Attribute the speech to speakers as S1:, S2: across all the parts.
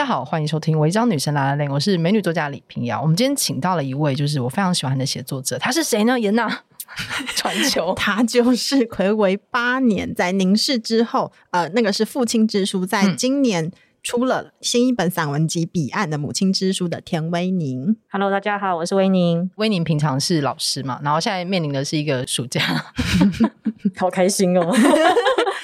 S1: 大家好，欢迎收听《违章女神拉拉链》，我是美女作家李平瑶。我们今天请到了一位，就是我非常喜欢的写作者，他是谁呢？严娜 传球，
S2: 他就是睽违八年，在凝视之后，呃，那个是父亲之书，在今年出了新一本散文集《彼岸》的母亲之书的田威宁。
S3: Hello，大家好，我是威宁。
S1: 威宁平常是老师嘛，然后现在面临的是一个暑假，
S3: 好开心哦，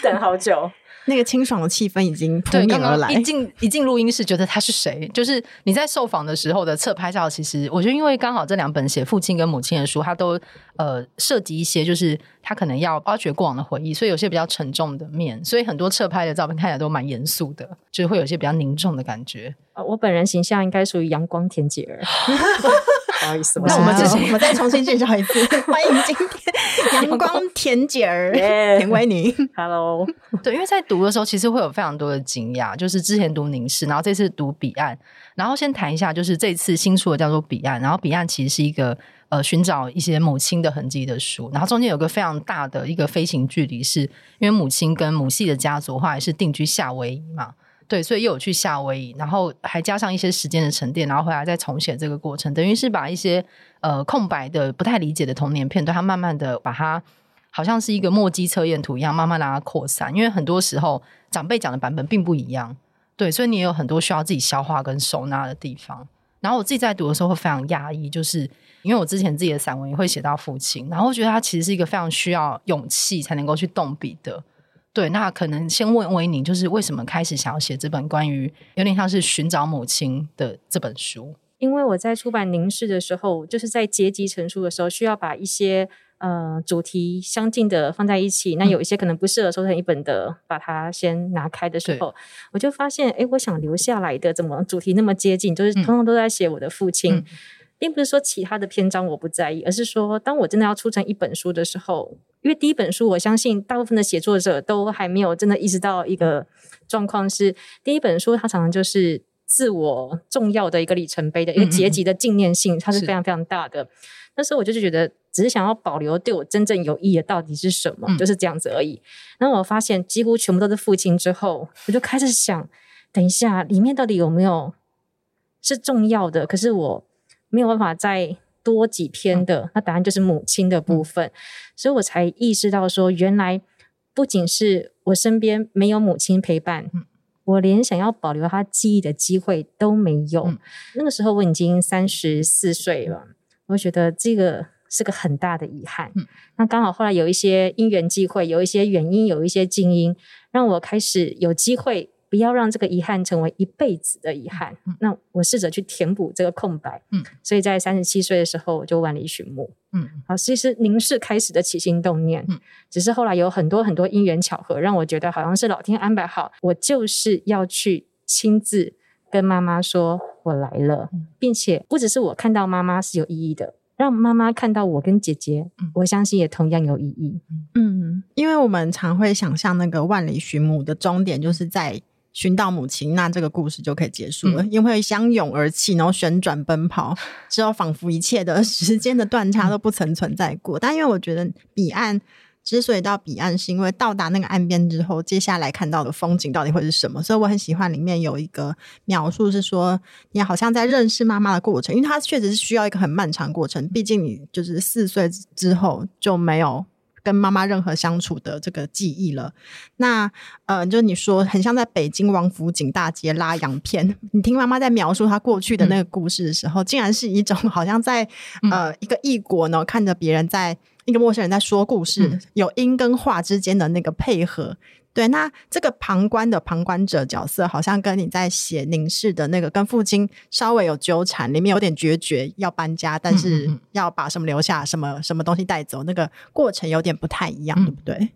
S3: 等好久。
S2: 那个清爽的气氛已经扑面而来。
S1: 一进一进录音室，觉得他是谁？就是你在受访的时候的侧拍照，其实我觉得，因为刚好这两本写父亲跟母亲的书，它都呃涉及一些，就是他可能要挖掘过往的回忆，所以有些比较沉重的面，所以很多侧拍的照片看起来都蛮严肃的，就是会有些比较凝重的感觉。
S3: 呃，我本人形象应该属于阳光甜姐儿。不好意思，
S2: 那我们之前我们再重新介绍一次，欢迎今天阳光甜姐儿 田威宁。
S3: Hello，
S1: 对，因为在读的时候，其实会有非常多的惊讶，就是之前读凝视，然后这次读彼岸，然后先谈一下，就是这次新出的叫做彼岸，然后彼岸其实是一个呃寻找一些母亲的痕迹的书，然后中间有个非常大的一个飞行距离，是因为母亲跟母系的家族后来是定居夏威夷嘛。对，所以又有去夏威夷，然后还加上一些时间的沉淀，然后回来再重写这个过程，等于是把一些呃空白的、不太理解的童年片段，它慢慢的把它好像是一个墨迹测验图一样，慢慢让它扩散。因为很多时候长辈讲的版本并不一样，对，所以你也有很多需要自己消化跟收纳的地方。然后我自己在读的时候会非常压抑，就是因为我之前自己的散文也会写到父亲，然后我觉得他其实是一个非常需要勇气才能够去动笔的。对，那可能先问威宁，就是为什么开始想要写这本关于有点像是寻找母亲的这本书？
S3: 因为我在出版凝视的时候，就是在结集成书的时候，需要把一些呃主题相近的放在一起。那有一些可能不适合收成一本的，嗯、把它先拿开的时候，我就发现，哎，我想留下来的怎么主题那么接近？就是通通都在写我的父亲。嗯并不是说其他的篇章我不在意，而是说当我真的要出成一本书的时候，因为第一本书我相信大部分的写作者都还没有真的意识到一个状况是，第一本书它常常就是自我重要的一个里程碑的一个结集的纪念性，它是非常非常大的。那时候我就是觉得，只是想要保留对我真正有意义的到底是什么，就是这样子而已。然后我发现几乎全部都是父亲之后，我就开始想，等一下里面到底有没有是重要的？可是我。没有办法再多几篇的，嗯、那答案就是母亲的部分，嗯、所以我才意识到说，原来不仅是我身边没有母亲陪伴，嗯、我连想要保留她记忆的机会都没有。嗯、那个时候我已经三十四岁了，我觉得这个是个很大的遗憾。嗯、那刚好后来有一些因缘际会，有一些原因，有一些静音，让我开始有机会。不要让这个遗憾成为一辈子的遗憾。嗯、那我试着去填补这个空白。嗯，所以在三十七岁的时候，我就万里寻母。嗯，好，其实您是开始的起心动念，嗯，只是后来有很多很多因缘巧合，让我觉得好像是老天安排好，我就是要去亲自跟妈妈说我来了，嗯、并且不只是我看到妈妈是有意义的，让妈妈看到我跟姐姐，嗯、我相信也同样有意义。
S2: 嗯，因为我们常会想象那个万里寻母的终点就是在。寻到母亲，那这个故事就可以结束了，嗯、因为相拥而泣，然后旋转奔跑，之后仿佛一切的时间的断差都不曾存在过。嗯、但因为我觉得彼岸之所以到彼岸，是因为到达那个岸边之后，接下来看到的风景到底会是什么？所以我很喜欢里面有一个描述，是说你好像在认识妈妈的过程，因为它确实是需要一个很漫长过程，毕竟你就是四岁之后就没有。跟妈妈任何相处的这个记忆了，那呃，就你说很像在北京王府井大街拉洋片，你听妈妈在描述她过去的那个故事的时候，嗯、竟然是一种好像在呃一个异国呢，看着别人在一个陌生人在说故事，嗯、有音跟话之间的那个配合。对，那这个旁观的旁观者角色，好像跟你在写凝视的那个跟父亲稍微有纠缠，里面有点决绝，要搬家，但是要把什么留下，什么什么东西带走，那个过程有点不太一样，嗯、对不对？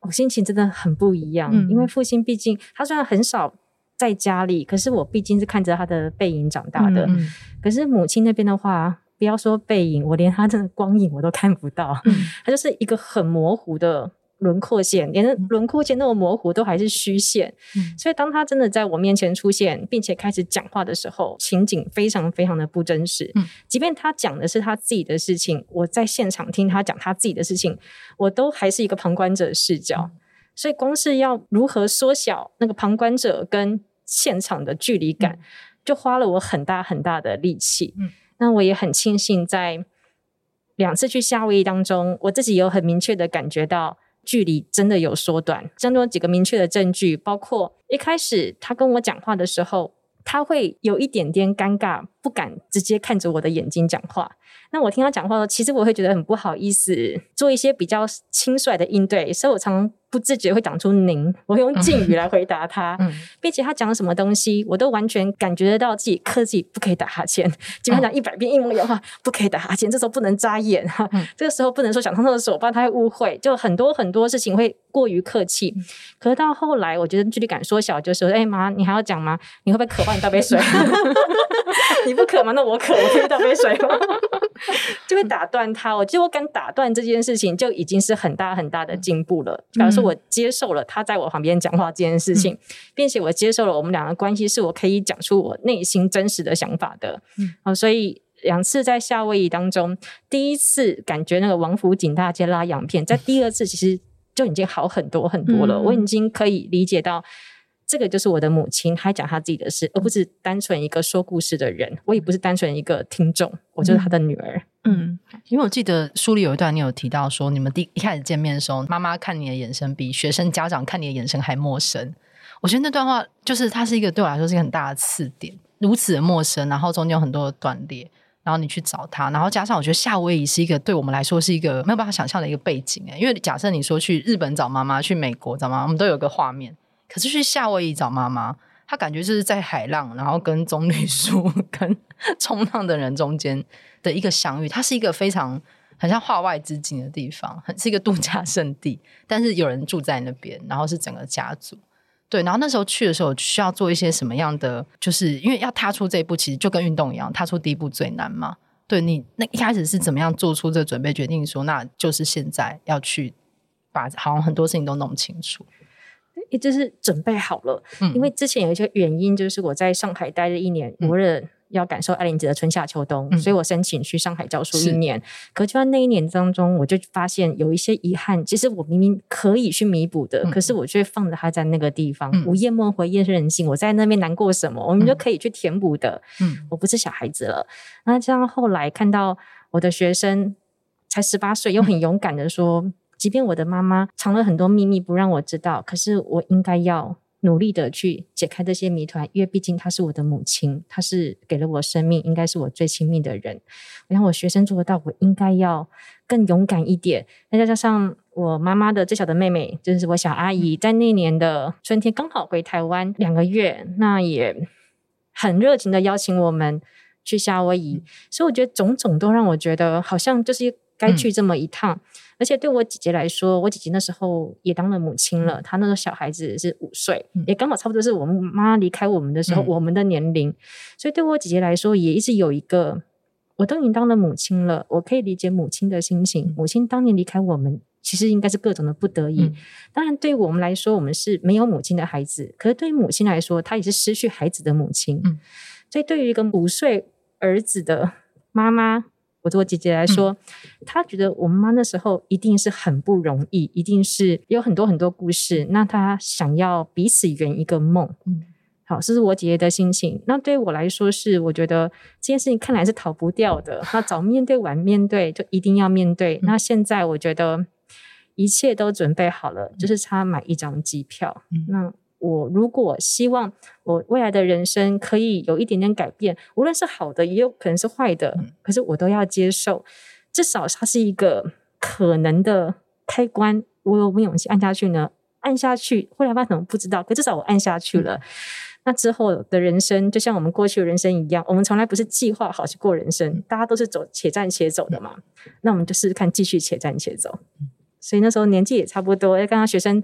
S3: 我心情真的很不一样，嗯、因为父亲毕竟他虽然很少在家里，可是我毕竟是看着他的背影长大的。嗯、可是母亲那边的话，不要说背影，我连他的光影我都看不到，嗯、他就是一个很模糊的。轮廓线，连轮廓线那么模糊，都还是虚线。嗯、所以，当他真的在我面前出现，并且开始讲话的时候，情景非常非常的不真实。嗯、即便他讲的是他自己的事情，我在现场听他讲他自己的事情，我都还是一个旁观者视角。嗯、所以，光是要如何缩小那个旁观者跟现场的距离感，嗯、就花了我很大很大的力气。
S1: 嗯，
S3: 那我也很庆幸在两次去夏威夷当中，我自己有很明确的感觉到距离真的有缩短。当中有几个明确的证据，包括一开始他跟我讲话的时候，他会有一点点尴尬，不敢直接看着我的眼睛讲话。那我听他讲话的时候，其实我会觉得很不好意思，做一些比较轻率的应对，所以我常常不自觉会讲出“您”，我会用敬语来回答他，
S1: 嗯、
S3: 并且他讲了什么东西，我都完全感觉得到自己克制不可以打哈欠，基本上一百遍一模一样的话，不可以打哈欠，这时候不能眨眼哈，
S1: 嗯、
S3: 这个时候不能说想上厕所，不然他会误会，就很多很多事情会过于客气。嗯、可是到后来，我觉得距离感缩小，就是说，哎妈，你还要讲吗？你会不会渴？帮你倒杯水。你不渴吗？那我渴，我可以倒杯水吗？就会打断他。我觉得我敢打断这件事情，就已经是很大很大的进步了。假如说我接受了他在我旁边讲话这件事情，嗯、并且我接受了我们两个关系是我可以讲出我内心真实的想法的。嗯，哦，所以两次在夏威夷当中，第一次感觉那个王府井大街拉洋片，在第二次其实就已经好很多很多了。嗯、我已经可以理解到。这个就是我的母亲，她讲她自己的事，而不是单纯一个说故事的人。我也不是单纯一个听众，我就是她的女儿。
S1: 嗯，因为我记得书里有一段，你有提到说，你们第一开始见面的时候，妈妈看你的眼神比学生家长看你的眼神还陌生。我觉得那段话就是它是一个对我来说是一个很大的刺点，如此的陌生，然后中间有很多的断裂，然后你去找他，然后加上我觉得夏威夷是一个对我们来说是一个没有办法想象的一个背景诶，因为假设你说去日本找妈妈，去美国找妈妈，我们都有个画面。可是去夏威夷找妈妈，她感觉就是在海浪，然后跟棕榈树、跟冲浪的人中间的一个相遇。它是一个非常很像化外之境的地方，很是一个度假胜地。但是有人住在那边，然后是整个家族。对，然后那时候去的时候需要做一些什么样的？就是因为要踏出这一步，其实就跟运动一样，踏出第一步最难嘛。对你那一开始是怎么样做出这准备，决定说那就是现在要去把好像很多事情都弄清楚。
S3: 也就是准备好了，
S1: 嗯、
S3: 因为之前有一些原因，就是我在上海待了一年，我为了要感受爱玲姐的春夏秋冬，嗯、所以我申请去上海教书一年。是可就在那一年当中，我就发现有一些遗憾，其实我明明可以去弥补的，嗯、可是我却放着它在那个地方，嗯、午夜梦回夜深人静，我在那边难过什么？我们就可以去填补的。
S1: 嗯，
S3: 我不是小孩子了。那这样后来看到我的学生才十八岁，又很勇敢的说。嗯即便我的妈妈藏了很多秘密不让我知道，可是我应该要努力的去解开这些谜团，因为毕竟她是我的母亲，她是给了我生命，应该是我最亲密的人。我想我学生做得到，我应该要更勇敢一点。再加上我妈妈的最小的妹妹，就是我小阿姨，在那年的春天刚好回台湾两个月，那也很热情的邀请我们去夏威夷，所以我觉得种种都让我觉得好像就是该去这么一趟。嗯而且对我姐姐来说，我姐姐那时候也当了母亲了。她那个小孩子是五岁，嗯、也刚好差不多是我们妈离开我们的时候，嗯、我们的年龄。所以对我姐姐来说，也一直有一个，我都已经当了母亲了，我可以理解母亲的心情。嗯、母亲当年离开我们，其实应该是各种的不得已。嗯、当然，对于我们来说，我们是没有母亲的孩子。可是对于母亲来说，她也是失去孩子的母亲。
S1: 嗯、
S3: 所以对于一个五岁儿子的妈妈。我对我姐姐来说，她、嗯、觉得我妈那时候一定是很不容易，一定是有很多很多故事。那她想要彼此圆一个梦，
S1: 嗯，
S3: 好，这是我姐姐的心情。那对我来说是，我觉得这件事情看来是逃不掉的。那早面对晚面对，就一定要面对。嗯、那现在我觉得一切都准备好了，就是差买一张机票。
S1: 嗯、
S3: 那。我如果希望我未来的人生可以有一点点改变，无论是好的，也有可能是坏的，
S1: 嗯、
S3: 可是我都要接受。至少它是一个可能的开关，我有没有勇气按下去呢？按下去，后来发生什么不知道，可至少我按下去了。嗯、那之后的人生，就像我们过去的人生一样，我们从来不是计划好去过人生，大家都是走且战且走的嘛。嗯、那我们就试试看，继续且战且走。所以那时候年纪也差不多，要跟他学生。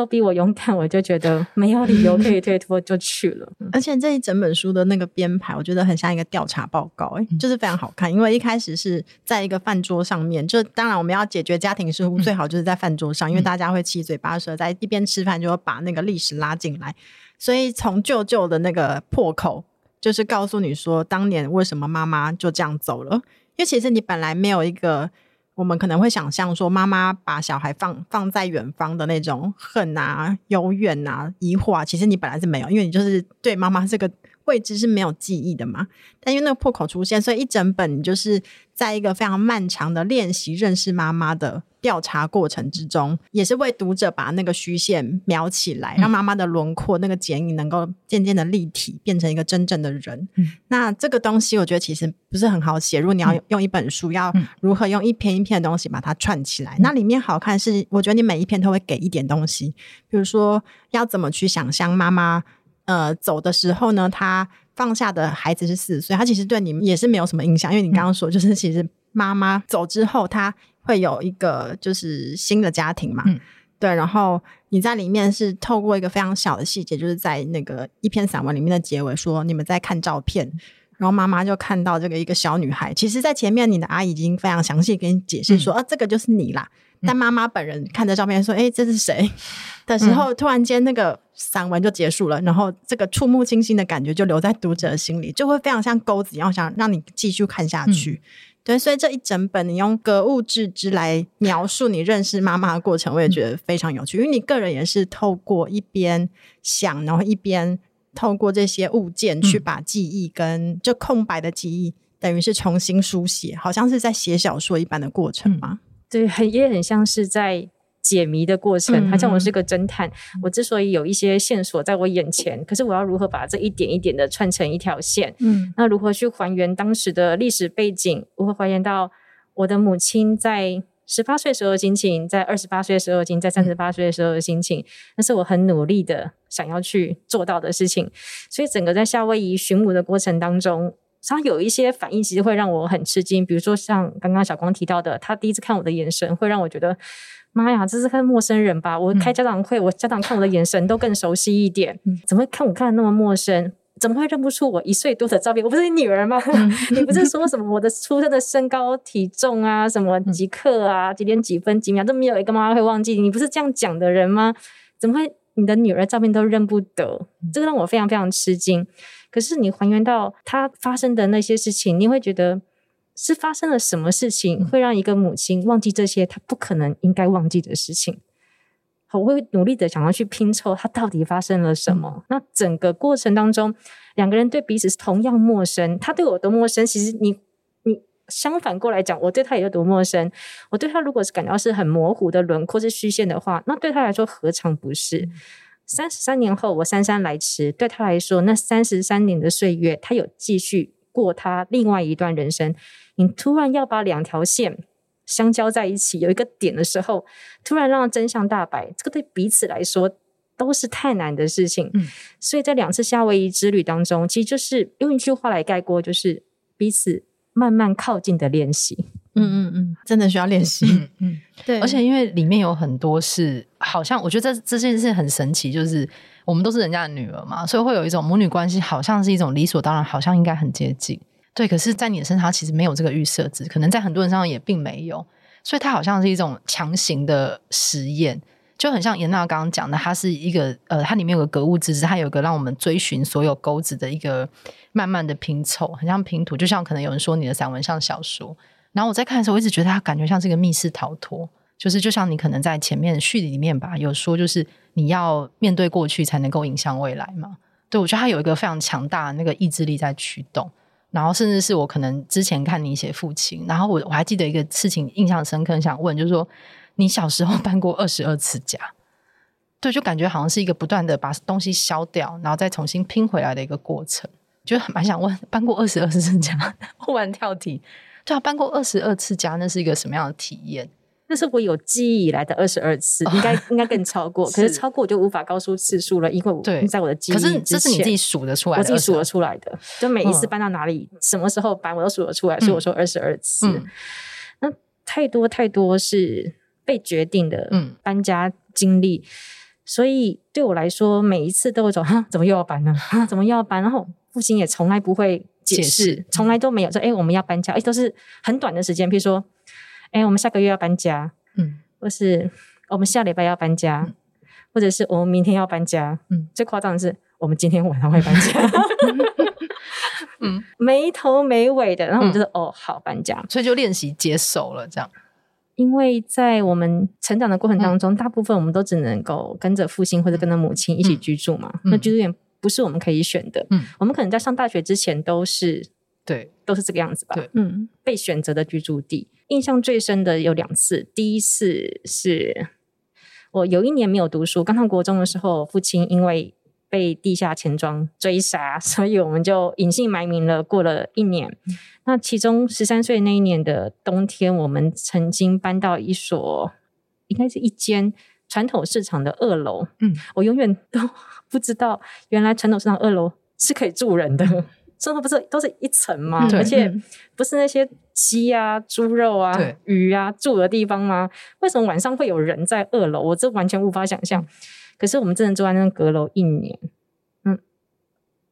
S3: 都比我勇敢，我就觉得没有理由可以推脱，就去了。
S2: 而且这一整本书的那个编排，我觉得很像一个调查报告，欸，就是非常好看。因为一开始是在一个饭桌上面，就当然我们要解决家庭事务，最好就是在饭桌上，因为大家会七嘴八舌，在一边吃饭就会把那个历史拉进来。所以从舅舅的那个破口，就是告诉你说，当年为什么妈妈就这样走了。因为其实你本来没有一个。我们可能会想象说，妈妈把小孩放放在远方的那种恨啊、幽怨啊、疑惑啊，其实你本来是没有，因为你就是对妈妈这个。位置是没有记忆的嘛？但因为那个破口出现，所以一整本你就是在一个非常漫长的练习认识妈妈的调查过程之中，也是为读者把那个虚线描起来，让妈妈的轮廓那个剪影能够渐渐的立体，变成一个真正的人。嗯、那这个东西，我觉得其实不是很好写。如果你要用一本书，要如何用一篇一篇的东西把它串起来？那里面好看是，我觉得你每一篇都会给一点东西，比如说要怎么去想象妈妈。呃，走的时候呢，他放下的孩子是四岁，他其实对你们也是没有什么影响，因为你刚刚说，就是其实妈妈走之后，他会有一个就是新的家庭嘛，嗯、对。然后你在里面是透过一个非常小的细节，就是在那个一篇散文里面的结尾说，你们在看照片，然后妈妈就看到这个一个小女孩。其实，在前面你的阿姨已经非常详细跟你解释说，嗯、啊，这个就是你啦。但妈妈本人看着照片说：“哎，这是谁？”的时候，突然间那个散文就结束了，然后这个触目惊心的感觉就留在读者的心里，就会非常像钩子一样，想让你继续看下去。对，所以这一整本你用格物致知来描述你认识妈妈的过程，我也觉得非常有趣，因为你个人也是透过一边想，然后一边透过这些物件去把记忆跟就空白的记忆，等于是重新书写，好像是在写小说一般的过程嘛。
S3: 对，很也很像是在解谜的过程。好像我是个侦探，嗯、我之所以有一些线索在我眼前，可是我要如何把这一点一点的串成一条线？嗯，那如何去还原当时的历史背景？如何还原到我的母亲在十八岁时候的心情，在二十八岁时候的心情，在三十八岁的时候的心情？那是我很努力的想要去做到的事情。所以，整个在夏威夷寻母的过程当中。他有一些反应，其实会让我很吃惊。比如说，像刚刚小光提到的，他第一次看我的眼神，会让我觉得，妈呀，这是看陌生人吧？我开家长会，我家长看我的眼神都更熟悉一点。怎么会看我看的那么陌生？怎么会认不出我一岁多的照片？我不是你女儿吗？你不是说什么我的出生的身高、体重啊，什么几克啊，几点几分几秒都没有一个妈妈会忘记？你不是这样讲的人吗？怎么会你的女儿照片都认不得？这个让我非常非常吃惊。可是你还原到他发生的那些事情，你会觉得是发生了什么事情，会让一个母亲忘记这些她不可能应该忘记的事情？我会努力的想要去拼凑他到底发生了什么。嗯、那整个过程当中，两个人对彼此是同样陌生，他对我多陌生，其实你你相反过来讲，我对他也有多陌生。我对他如果是感到是很模糊的轮廓是虚线的话，那对他来说何尝不是？嗯三十三年后，我姗姗来迟。对他来说，那三十三年的岁月，他有继续过他另外一段人生。你突然要把两条线相交在一起，有一个点的时候，突然让真相大白，这个对彼此来说都是太难的事情。嗯，所以在两次夏威夷之旅当中，其实就是用一句话来概括，就是彼此慢慢靠近的练习。
S2: 嗯嗯嗯，真的需要练习。嗯，嗯，对，
S1: 而且因为里面有很多是，好像我觉得这这件事很神奇，就是我们都是人家的女儿嘛，所以会有一种母女关系，好像是一种理所当然，好像应该很接近。对，可是，在你的身上其实没有这个预设值，可能在很多人身上也并没有，所以它好像是一种强行的实验，就很像严娜刚刚讲的，它是一个呃，它里面有个格物致知，它有一个让我们追寻所有钩子的一个慢慢的拼凑，很像拼图，就像可能有人说你的散文像小说。然后我在看的时候，我一直觉得它感觉像是一个密室逃脱，就是就像你可能在前面序里面吧，有说就是你要面对过去才能够影响未来嘛。对，我觉得它有一个非常强大的那个意志力在驱动。然后甚至是我可能之前看你写父亲，然后我我还记得一个事情印象深刻，想问就是说你小时候 搬过二十二次家，对，就感觉好像是一个不断的把东西消掉，然后再重新拼回来的一个过程。就蛮想问，搬过二十二次家，忽然跳题。对啊，搬过二十二次家，那是一个什么样的体验？
S3: 那是我有记忆以来的二十二次，应该应该更超过。可是超过我就无法告诉次数了，因为我在我的记忆。可是
S1: 这是你自己数得出来的，
S3: 我自己数得出来的。就每一次搬到哪里，嗯、什么时候搬，我都数得出来。所以我说二十二次。嗯、那太多太多是被决定的搬家经历，嗯、所以对我来说，每一次都有种哈，怎么又要搬呢？啊，怎么又要搬？然后父亲也从来不会。解释从来都没有说，哎、欸，我们要搬家，哎、欸，都是很短的时间，比如说，哎、欸，我们下个月要搬家，嗯，或是我们下礼拜要搬家，嗯、或者是我们明天要搬家，嗯，最夸张的是我们今天晚上会搬家，嗯，没头没尾的，然后我们就说，嗯、哦，好，搬家，
S1: 所以就练习接受了，这样，
S3: 因为在我们成长的过程当中，嗯、大部分我们都只能够跟着父亲或者跟着母亲一起居住嘛。嗯、那居住点不是我们可以选的。嗯，我们可能在上大学之前都是对，都是这个样子吧。对，嗯，被选择的居住地，印象最深的有两次。第一次是我有一年没有读书，刚上国中的时候，父亲因为被地下钱庄追杀，所以我们就隐姓埋名了。过了一年。嗯那其中十三岁那一年的冬天，我们曾经搬到一所，应该是一间传统市场的二楼。嗯，我永远都 不知道，原来传统市场二楼是可以住人的。生活不是都是一层吗？嗯、而且不是那些鸡啊、猪肉啊、对鱼啊住的地方吗？为什么晚上会有人在二楼？我这完全无法想象。可是我们真的住在那个阁楼一年，嗯，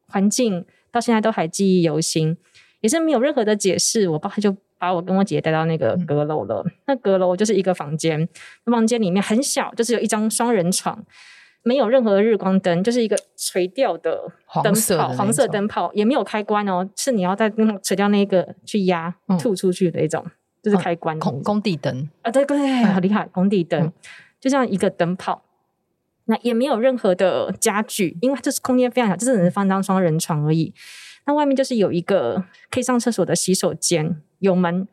S3: 环境到现在都还记忆犹新。也是没有任何的解释，我爸就把我跟我姐姐带到那个阁楼了。嗯、那阁楼就是一个房间，房间里面很小，就是有一张双人床，没有任何的日光灯，就是一个垂吊的灯泡，黄色灯泡也没有开关哦，是你要在那垂吊那个去压吐出去的一种，嗯、就是开关
S1: 工工地灯
S3: 啊，对对对，好厉害，工地灯，嗯、就像一个灯泡，那也没有任何的家具，因为这是空间非常小，就只能放张双人床而已。那外面就是有一个可以上厕所的洗手间，有门，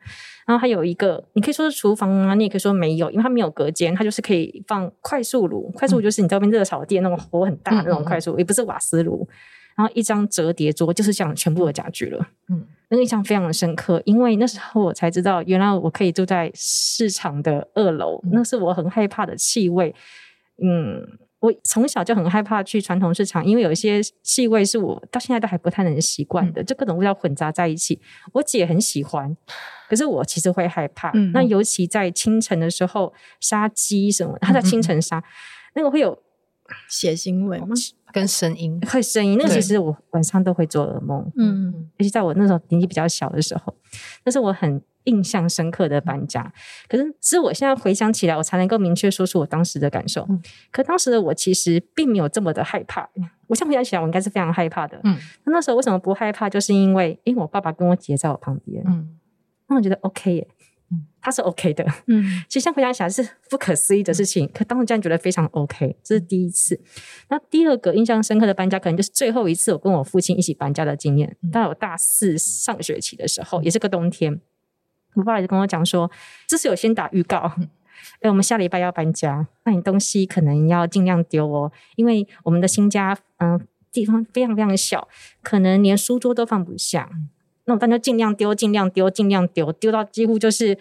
S3: 然后还有一个，你可以说是厨房啊，你也可以说没有，因为它没有隔间，它就是可以放快速炉，快速炉就是你这边热炒店那种火很大那种快速也不是瓦斯炉。然后一张折叠桌，就是这样全部的家具了。嗯，那个印象非常的深刻，因为那时候我才知道，原来我可以住在市场的二楼，嗯、那是我很害怕的气味。嗯。我从小就很害怕去传统市场，因为有一些气味是我到现在都还不太能习惯的，嗯、就各种味道混杂在一起。我姐很喜欢，可是我其实会害怕。嗯、那尤其在清晨的时候杀鸡什么，她在清晨杀，嗯、那个会有
S2: 血腥味吗？
S1: 跟声音
S3: 会声音，那个其实我晚上都会做噩梦。嗯，尤其在我那时候年纪比较小的时候，那是我很。印象深刻的搬家，可是是我现在回想起来，我才能够明确说出我当时的感受。嗯、可当时的我其实并没有这么的害怕。我现在回想起来，我应该是非常害怕的。嗯，那时候为什么不害怕？就是因为，因为我爸爸跟我姐在我旁边。嗯，那我觉得 OK 耶。嗯，他是 OK 的。嗯，其实现在回想起来是不可思议的事情。嗯、可当时这样觉得非常 OK，这是第一次。那第二个印象深刻的搬家，可能就是最后一次我跟我父亲一起搬家的经验。到我大四上学期的时候，也是个冬天。我爸爸就跟我讲说，这是有先打预告，哎、欸，我们下礼拜要搬家，那你东西可能要尽量丢哦，因为我们的新家，嗯、呃，地方非常非常小，可能连书桌都放不下。那我当时就尽量丢，尽量丢，尽量丢，丢到几乎就是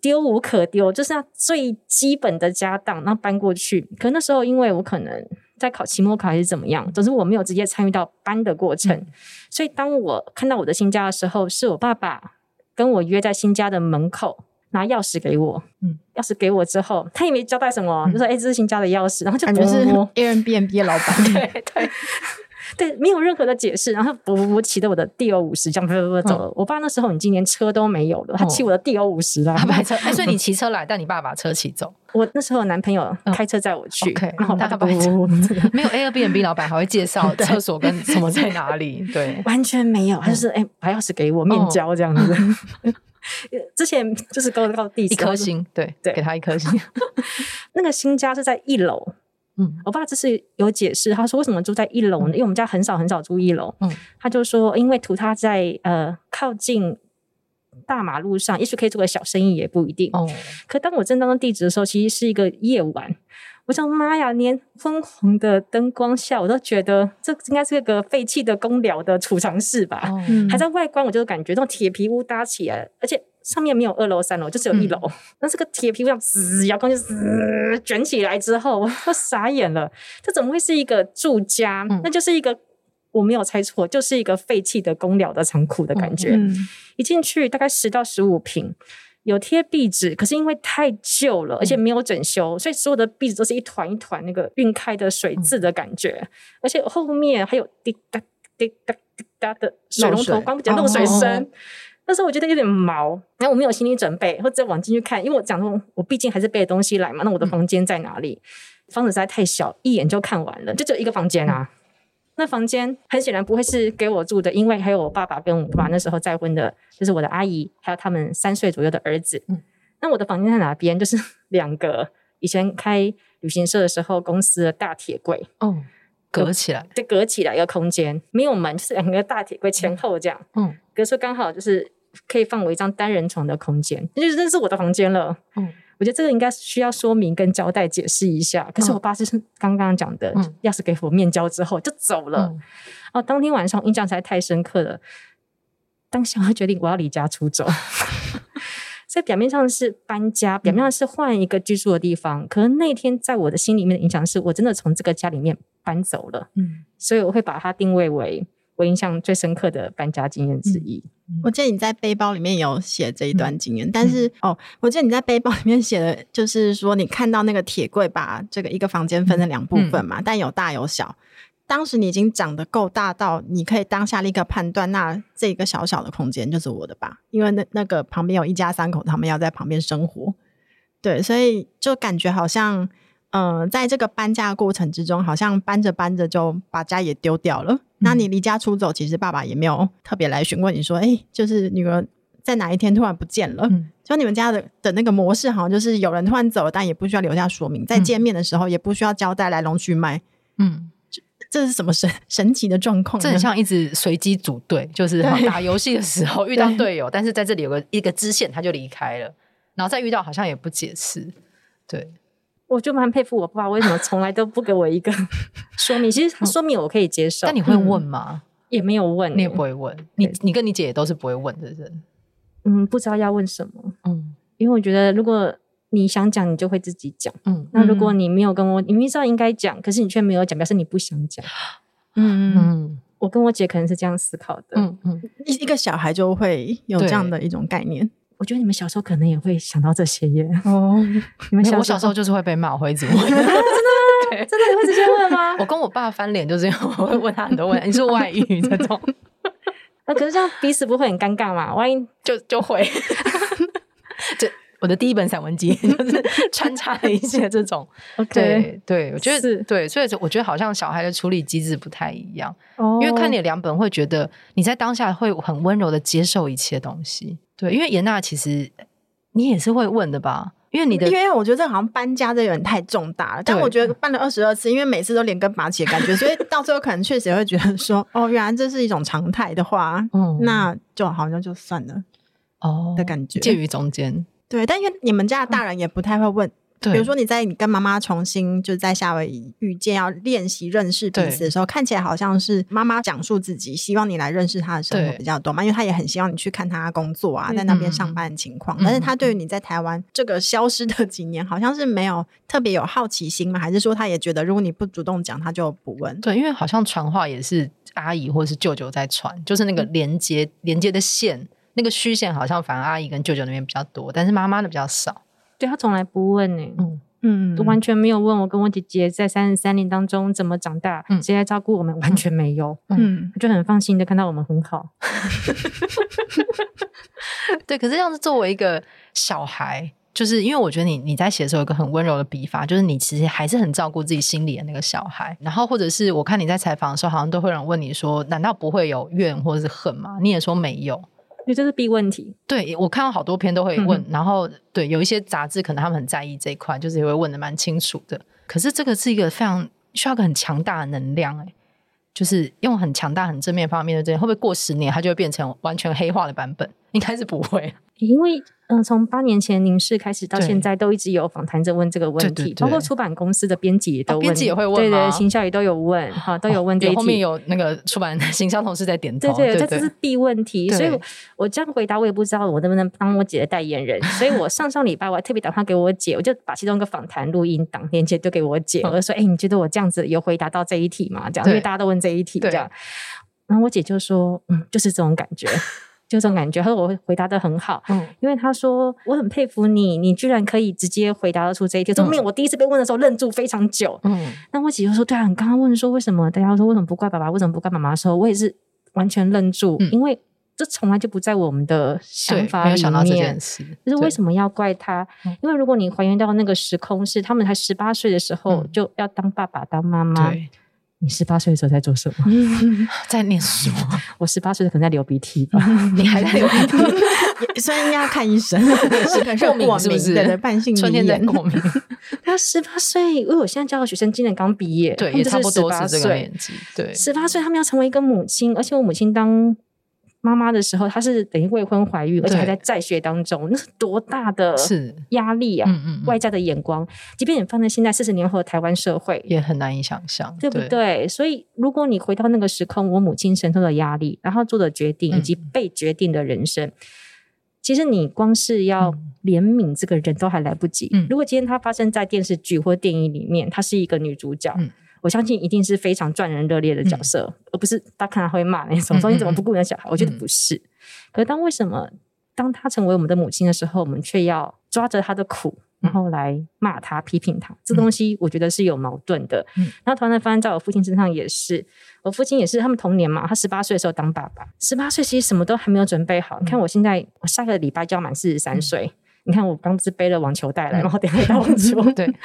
S3: 丢无可丢，就是要最基本的家当，然后搬过去。可那时候，因为我可能在考期末考还是怎么样，总之我没有直接参与到搬的过程，嗯、所以当我看到我的新家的时候，是我爸爸。跟我约在新家的门口，拿钥匙给我。嗯，钥匙给我之后，他也没交代什么，嗯、就说：“哎、欸，这是新家的钥匙。”然后就感觉是
S2: Airbnb 老板。
S3: 对对对，没有任何的解释。然后不不不，骑着我的 D O 五十这样不不不走了。嗯、我爸那时候已经连车都没有了，他骑我的 D O 五十来，他买车。
S1: 所以你骑车来，但你爸把车骑走。
S3: 我那时候男朋友开车载我去，然后他爸爸
S1: 没有 Airbnb 老板还会介绍厕所跟什么在哪里？对，
S3: 完全没有，他就是哎，把钥匙给我，面交这样子。之前就是高高地
S1: 一颗星，对对，给他一颗星。
S3: 那个新家是在一楼，嗯，我爸这是有解释，他说为什么住在一楼呢？因为我们家很少很少住一楼，嗯，他就说因为图他在呃靠近大马路上，也许可以做个小生意，也不一定。哦，可当我正当地址的时候，其实是一个夜晚。我想妈呀，连昏黄的灯光下，我都觉得这应该是一个废弃的公寮的储藏室吧。还在外观，我就感觉这种铁皮屋搭起来，而且上面没有二楼、三楼，就只有一楼。嗯、那这个铁皮屋这样滋，摇杆就滋卷起来之后，我都傻眼了。这怎么会是一个住家？嗯、那就是一个我没有猜错，就是一个废弃的公寮的仓库的感觉。嗯、一进去大概十到十五平。有贴壁纸，可是因为太旧了，而且没有整修，嗯、所以所有的壁纸都是一团一团那个晕开的水渍的感觉，嗯、而且后面还有滴答滴答滴答的水龙头关不紧漏水声。那时候我觉得有点毛，然后我没有心理准备，或者往进去看，因为我讲说，我毕竟还是背东西来嘛。那我的房间在哪里？嗯、房子实在太小，一眼就看完了，就只有一个房间啊。嗯那房间很显然不会是给我住的，因为还有我爸爸跟我爸爸那时候再婚的，就是我的阿姨，还有他们三岁左右的儿子。嗯，那我的房间在哪边？就是 两个以前开旅行社的时候公司的大铁柜
S1: 哦，隔起来，
S3: 就隔起来一个空间，没有门，就是两个大铁柜前后这样。嗯，隔出刚好就是可以放我一张单人床的空间，那就是这是我的房间了。嗯。我觉得这个应该需要说明跟交代解释一下。可是我爸是刚刚讲的，钥匙给我面交之后就走了。嗯、哦，当天晚上印象实在太深刻了。当下我决定我要离家出走，所以表面上是搬家，表面上是换一个居住的地方。嗯、可能那天在我的心里面的影响是我真的从这个家里面搬走了。嗯，所以我会把它定位为。我印象最深刻的搬家经验之一。
S2: 嗯，我记得你在背包里面有写这一段经验，嗯、但是哦，我记得你在背包里面写的，就是说你看到那个铁柜把这个一个房间分成两部分嘛，嗯、但有大有小。当时你已经长得够大到你可以当下立刻判断，那这个小小的空间就是我的吧？因为那那个旁边有一家三口，他们要在旁边生活，对，所以就感觉好像。嗯、呃，在这个搬家的过程之中，好像搬着搬着就把家也丢掉了。嗯、那你离家出走，其实爸爸也没有特别来询问你说，哎，就是女儿在哪一天突然不见了。嗯、就你们家的的那个模式，好像就是有人突然走了，但也不需要留下说明。在见面的时候，也不需要交代来龙去脉。嗯，这这是什么神神奇的状况？
S1: 这很像一直随机组队，就是打游戏的时候遇到队友，但是在这里有个一个支线，他就离开了，然后再遇到好像也不解释，对。
S3: 我就蛮佩服我爸，为什么从来都不给我一个 说明？其实说明我可以接受，
S1: 但你会问吗？
S3: 也没有问，
S1: 你也不会问。你你跟你姐也都是不会问的人。
S3: 嗯，不知道要问什么。嗯，因为我觉得如果你想讲，你就会自己讲。嗯，那如果你没有跟我，你明知道应该讲，可是你却没有讲，表示你不想讲。嗯嗯，我跟我姐可能是这样思考的。嗯嗯，
S2: 一一个小孩就会有这样的一种概念。
S3: 我觉得你们小时候可能也会想到这些耶。哦，你们小
S1: 我小时候就是会被骂，我会一直问。真的
S3: 会直接问吗？
S1: 我跟我爸翻脸就是因为我会问他很多问题。你是外遇这种？
S3: 那可是这样彼此不会很尴尬嘛？万一
S1: 就就会。就我的第一本散文集就是 穿插了一些这种。OK，对，对我觉得是对，所以我觉得好像小孩的处理机制不太一样。哦，因为看你两本会觉得你在当下会很温柔的接受一切东西。对，因为严娜其实你也是会问的吧？因为你的，
S2: 因为我觉得这好像搬家这有点太重大了。但我觉得搬了二十二次，因为每次都连根拔起的感觉，所以到最后可能确实也会觉得说，哦，原来这是一种常态的话，嗯，那就好像就算了哦的感觉，
S1: 介于中间。
S2: 对，但因为你们家的大人也不太会问。嗯比如说你在你跟妈妈重新就在夏威夷遇见，要练习认识彼此的时候，看起来好像是妈妈讲述自己，希望你来认识她的生活比较多嘛，因为她也很希望你去看她工作啊，在那边上班的情况。嗯、但是她对于你在台湾这个消失的几年，好像是没有特别有好奇心嘛？还是说她也觉得如果你不主动讲，她就不问？
S1: 对，因为好像传话也是阿姨或是舅舅在传，就是那个连接连接的线，那个虚线好像反而阿姨跟舅舅那边比较多，但是妈妈的比较少。
S3: 对，他从来不问呢、欸。嗯。嗯，都完全没有问我跟我姐姐在三十三年当中怎么长大，嗯、谁来照顾我们，完全没有。嗯，就很放心的看到我们很好。
S1: 对，可是这样子作为一个小孩，就是因为我觉得你你在写的时候有一个很温柔的笔法，就是你其实还是很照顾自己心里的那个小孩。然后或者是我看你在采访的时候，好像都会有人问你说，难道不会有怨或者是恨吗？你也说没有。
S3: 因为这是必问题，
S1: 对，我看到好多篇都会问，嗯、然后对有一些杂志可能他们很在意这一块，就是也会问的蛮清楚的。可是这个是一个非常需要个很强大的能量，哎，就是用很强大、很正面方面的这些，会不会过十年它就会变成完全黑化的版本？应该是不会，
S3: 因为。嗯，从八年前凝视开始到现在，都一直有访谈者问这个问题，对对对，包括出版公司的编辑也都问，
S1: 编辑也会问，
S3: 对对，行销也都有问，哈，都有问这一题。
S1: 后面有那个出版行销同事在点头，
S3: 对对，这是必问题。所以我这样回答，我也不知道我能不能当我姐的代言人。所以我上上礼拜我还特别打电话给我姐，我就把其中一个访谈录音档链接丢给我姐，我就说：“哎，你觉得我这样子有回答到这一题吗？”这样，因为大家都问这一题，这样。然后我姐就说：“嗯，就是这种感觉。”就这种感觉，他说我会回答的很好，嗯，因为他说我很佩服你，你居然可以直接回答得出这一题。后面、嗯、我第一次被问的时候愣住非常久，嗯，那我姐就说，对啊，你刚刚问说为什么大家说为什么不怪爸爸，为什么不怪妈妈的时候，我也是完全愣住，嗯、因为这从来就不在我们的想法里面，没有想到这件事，就是为什么要怪他？因为如果你还原到那个时空是他们才十八岁的时候、嗯、就要当爸爸当妈妈。你十八岁的时候在做什么？
S1: 在念书。
S3: 我十八岁的可能在流鼻涕吧。
S1: 你还在流鼻涕？
S2: 所以应该要看医生。是过敏是不是？对对，慢性
S1: 春天在过敏。
S3: 他十八岁，因为我现在教的学生今年刚毕业，
S1: 对，也差不多是这个年纪。对，
S3: 十八岁他们要成为一个母亲，而且我母亲当。妈妈的时候，她是等于未婚怀孕，而且还在在学当中，那是多大的压力啊！嗯嗯，外在的眼光，即便你放在现在四十年后的台湾社会，
S1: 也很难以想象，
S3: 对不对？对，所以，如果你回到那个时空，我母亲承受的压力，然后做的决定，以及被决定的人生，嗯、其实你光是要怜悯这个人都还来不及。嗯，如果今天她发生在电视剧或电影里面，她是一个女主角。嗯我相信一定是非常赚人热烈的角色，嗯、而不是大家看他会骂那种。说你怎么不顾你的小孩？嗯、我觉得不是。嗯、可是当为什么当他成为我们的母亲的时候，我们却要抓着他的苦，然后来骂他、批评他？嗯、这东西我觉得是有矛盾的。嗯、然后同样的发生在我父亲身上也是。我父亲也是，他们同年嘛，他十八岁的时候当爸爸，十八岁其实什么都还没有准备好。嗯、你看我现在，我下个礼拜就要满四十三岁。嗯、你看我刚不是背了网球袋来，嗯、然后等下打网球。对。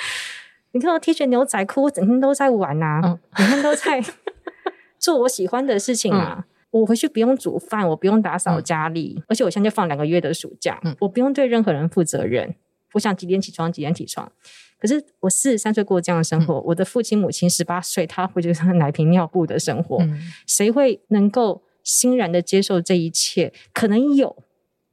S3: 你看我 T 恤牛仔裤，我整天都在玩啊，嗯、整天都在 做我喜欢的事情啊。嗯、我回去不用煮饭，我不用打扫家里，嗯、而且我现在就放两个月的暑假，嗯、我不用对任何人负责任。我想几点起床几点起床。可是我四十三岁过这样的生活，嗯、我的父亲母亲十八岁，他会就是奶瓶尿布的生活，嗯、谁会能够欣然的接受这一切？可能有，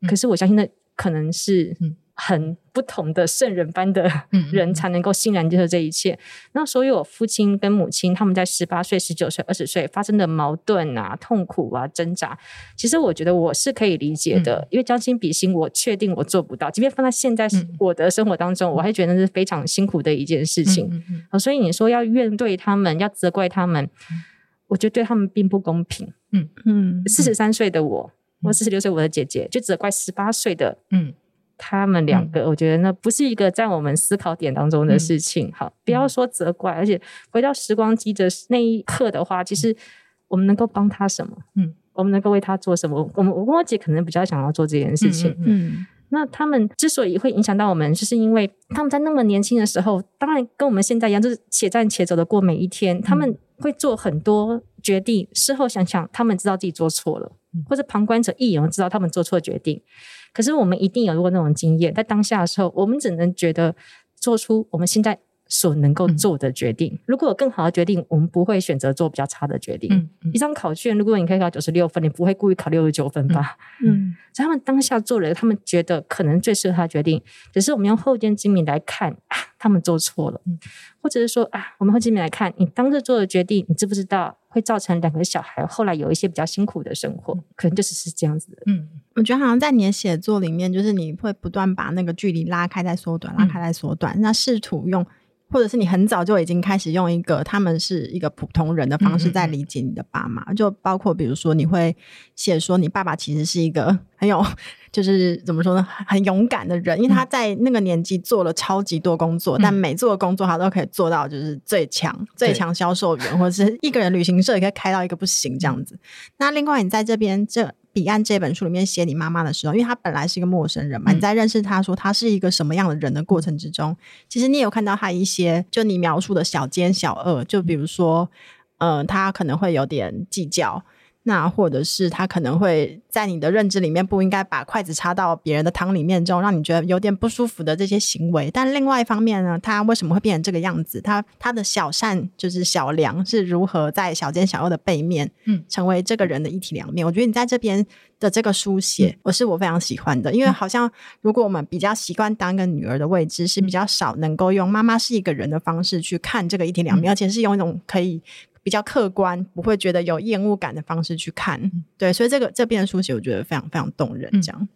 S3: 嗯、可是我相信那可能是。嗯很不同的圣人般的 人才能够欣然接受这一切。嗯、那所以，我父亲跟母亲他们在十八岁、十九岁、二十岁发生的矛盾啊、痛苦啊、挣扎，其实我觉得我是可以理解的。嗯、因为将心比心，我确定我做不到。即便放在现在我的生活当中，嗯、我还觉得那是非常辛苦的一件事情。嗯嗯嗯、所以你说要怨对他们，要责怪他们，嗯、我觉得对他们并不公平。嗯嗯，四十三岁的我，我四十六岁我的姐姐，就责怪十八岁的嗯。他们两个，我觉得那不是一个在我们思考点当中的事情。嗯、好，不要说责怪，而且回到时光机的那一刻的话，其实我们能够帮他什么？嗯，我们能够为他做什么？我们我跟我姐可能比较想要做这件事情。嗯，那他们之所以会影响到我们，就是因为他们在那么年轻的时候，当然跟我们现在一样，就是且战且走的过每一天。他们会做很多决定，事后想想，他们知道自己做错了，或者旁观者一眼知道他们做错决定。可是我们一定有过那种经验，在当下的时候，我们只能觉得做出我们现在所能够做的决定。嗯、如果有更好的决定，我们不会选择做比较差的决定。嗯嗯、一张考卷，如果你可以考九十六分，你不会故意考六十九分吧？嗯，嗯，所以他们当下做了，他们觉得可能最适合他的决定，只是我们用后见之明来看啊，他们做错了，嗯、或者是说啊，我们后见之明来看，你当时做的决定，你知不知道？会造成两个小孩后来有一些比较辛苦的生活，可能就只是这样子的。嗯，
S2: 我觉得好像在你的写作里面，就是你会不断把那个距离拉开再缩短，拉开再缩短，嗯、那试图用。或者是你很早就已经开始用一个他们是一个普通人的方式在理解你的爸妈，嗯嗯，就包括比如说你会写说你爸爸其实是一个很有就是怎么说呢，很勇敢的人，因为他在那个年纪做了超级多工作，嗯、但每做的工作他都可以做到就是最强、嗯、最强销售员，或者是一个人旅行社也可以开到一个不行这样子。那另外你在这边这。彼岸这本书里面写你妈妈的时候，因为她本来是一个陌生人嘛，嗯、你在认识她说她是一个什么样的人的过程之中，其实你也有看到她一些就你描述的小奸小恶，就比如说，嗯、呃，她可能会有点计较。那或者是他可能会在你的认知里面不应该把筷子插到别人的汤里面中，让你觉得有点不舒服的这些行为。但另外一方面呢，他为什么会变成这个样子？他他的小善就是小良是如何在小奸小恶的背面，嗯，成为这个人的一体两面？我觉得你在这边的这个书写，我是我非常喜欢的，因为好像如果我们比较习惯当一个女儿的位置，是比较少能够用妈妈是一个人的方式去看这个一体两面，而且是用一种可以。比较客观，不会觉得有厌恶感的方式去看，嗯、对，所以这个这边的书写我觉得非常非常动人，这样，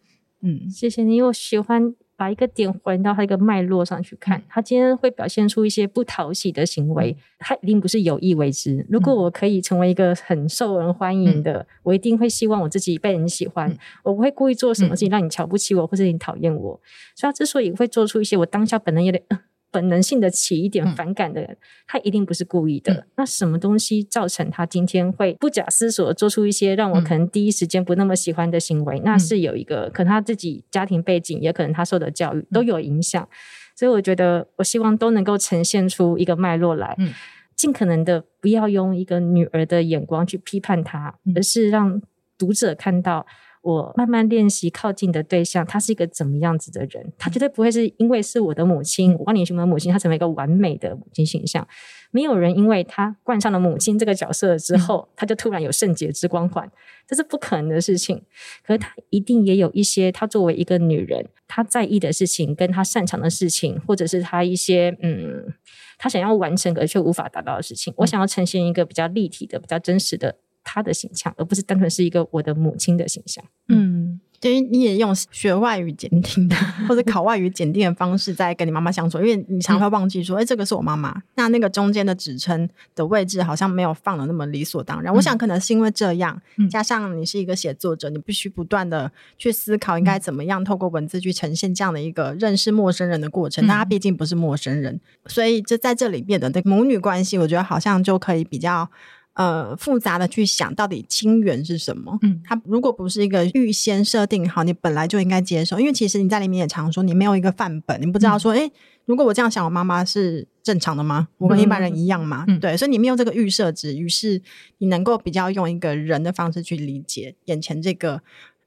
S2: 嗯，嗯
S3: 谢谢你。我喜欢把一个点还到它一个脉络上去看，他、嗯、今天会表现出一些不讨喜的行为，他、嗯、一定不是有意为之。如果我可以成为一个很受人欢迎的，嗯、我一定会希望我自己被人喜欢，嗯、我不会故意做什么事情让你瞧不起我，或者你讨厌我。所以他之所以会做出一些我当下本能有点。本能性的起一点反感的人，嗯、他一定不是故意的。嗯、那什么东西造成他今天会不假思索做出一些让我可能第一时间不那么喜欢的行为？嗯、那是有一个可能他自己家庭背景，也可能他受的教育都有影响。嗯、所以我觉得，我希望都能够呈现出一个脉络来。嗯尽可能的不要用一个女儿的眼光去批判他，
S1: 嗯、
S3: 而是让读者看到。我慢慢练习靠近的对象，他是一个怎么样子的人？他绝对不会是因为是我的母亲，万里寻母的母亲，他成为一个完美的母亲形象。没有人因为他冠上了母亲这个角色之后，他就突然有圣洁之光环，这是不可能的事情。可是他一定也有一些，他作为一个女人，他在意的事情，跟他擅长的事情，或者是他一些嗯，他想要完成而却无法达到的事情。我想要呈现一个比较立体的、比较真实的。他的形象，而不是单纯是一个我的母亲的形象。
S2: 嗯，所以你也用学外语检定的，或者考外语检定的方式在跟你妈妈相处，因为你常会忘记说，哎、嗯，这个是我妈妈。那那个中间的指称的位置好像没有放的那么理所当然。嗯、我想可能是因为这样，加上你是一个写作者，你必须不断的去思考应该怎么样透过文字去呈现这样的一个认识陌生人的过程。但他毕竟不是陌生人，所以就在这里面的母女关系，我觉得好像就可以比较。呃，复杂的去想到底亲缘是什么？嗯，它如果不是一个预先设定好，你本来就应该接受，因为其实你在里面也常说，你没有一个范本，你不知道说，诶、嗯，如果我这样想，我妈妈是正常的吗？我跟一般人一样吗？嗯、对，所以你没有这个预设值，于是你能够比较用一个人的方式去理解眼前这个，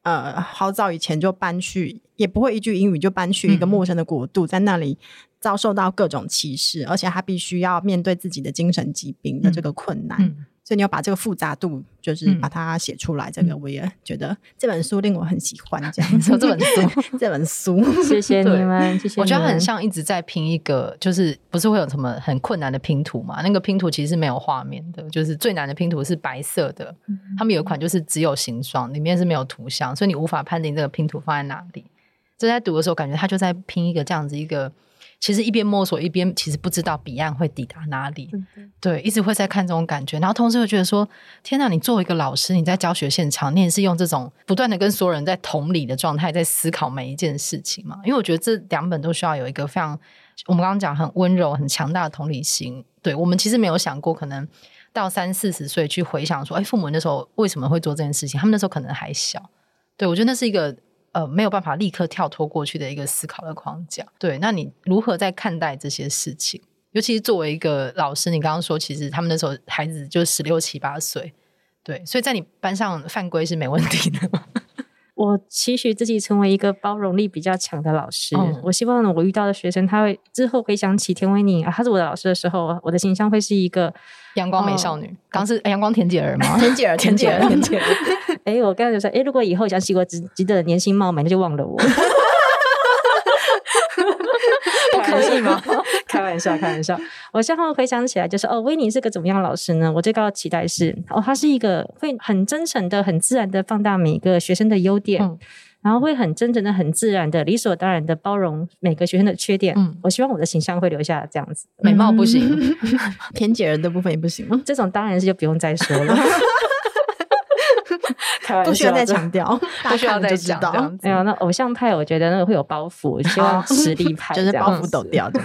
S2: 呃，好早以前就搬去，也不会一句英语就搬去一个陌生的国度，嗯、在那里遭受到各种歧视，而且他必须要面对自己的精神疾病的这个困难。嗯嗯所以你要把这个复杂度，就是把它写出来。这个我也觉得这本书令我很喜欢。这样说这本书，这本书
S3: 谢谢你们，谢谢。
S1: 我觉得很像一直在拼一个，就是不是会有什么很困难的拼图嘛？那个拼图其实是没有画面的，就是最难的拼图是白色的。他们有一款就是只有形状，里面是没有图像，所以你无法判定这个拼图放在哪里。就在读的时候，感觉他就在拼一个这样子一个。其实一边摸索一边，其实不知道彼岸会抵达哪里。对，一直会在看这种感觉，然后同时会觉得说：天哪！你作为一个老师，你在教学现场，你也是用这种不断的跟所有人在同理的状态，在思考每一件事情嘛？因为我觉得这两本都需要有一个非常，我们刚刚讲很温柔、很强大的同理心。对，我们其实没有想过，可能到三四十岁去回想说：哎，父母那时候为什么会做这件事情？他们那时候可能还小。对，我觉得那是一个。呃，没有办法立刻跳脱过去的一个思考的框架。对，那你如何在看待这些事情？尤其是作为一个老师，你刚刚说，其实他们那时候孩子就十六七八岁，对，所以在你班上犯规是没问题的吗？
S3: 我期许自己成为一个包容力比较强的老师。嗯、我希望我遇到的学生，他会之后回想起田维宁啊，他是我的老师的时候，我的形象会是一个
S1: 阳光美少女。哦、刚是阳光甜姐儿吗？
S2: 甜姐儿，甜姐儿，甜姐儿。
S3: 哎，我刚才就说，哎，如果以后想起我只记得年轻貌美，那就忘了我。
S1: 不可以吗？
S3: 开玩笑，开玩笑。我现在回想起来，就是哦，威尼是个怎么样的老师呢？我最高的期待是，哦，他是一个会很真诚的、很自然的放大每一个学生的优点，嗯、然后会很真诚的、很自然的、理所当然的包容每个学生的缺点。嗯，我希望我的形象会留下这样子，
S1: 美貌不行，
S2: 偏解人的部分也不行吗？
S3: 这种当然是就不用再说了。
S2: 不需要再强调，
S1: 不需要再知道。
S3: 没有，那偶像派，我觉得那个会有包袱，希望实力派
S2: 就是包袱抖掉的。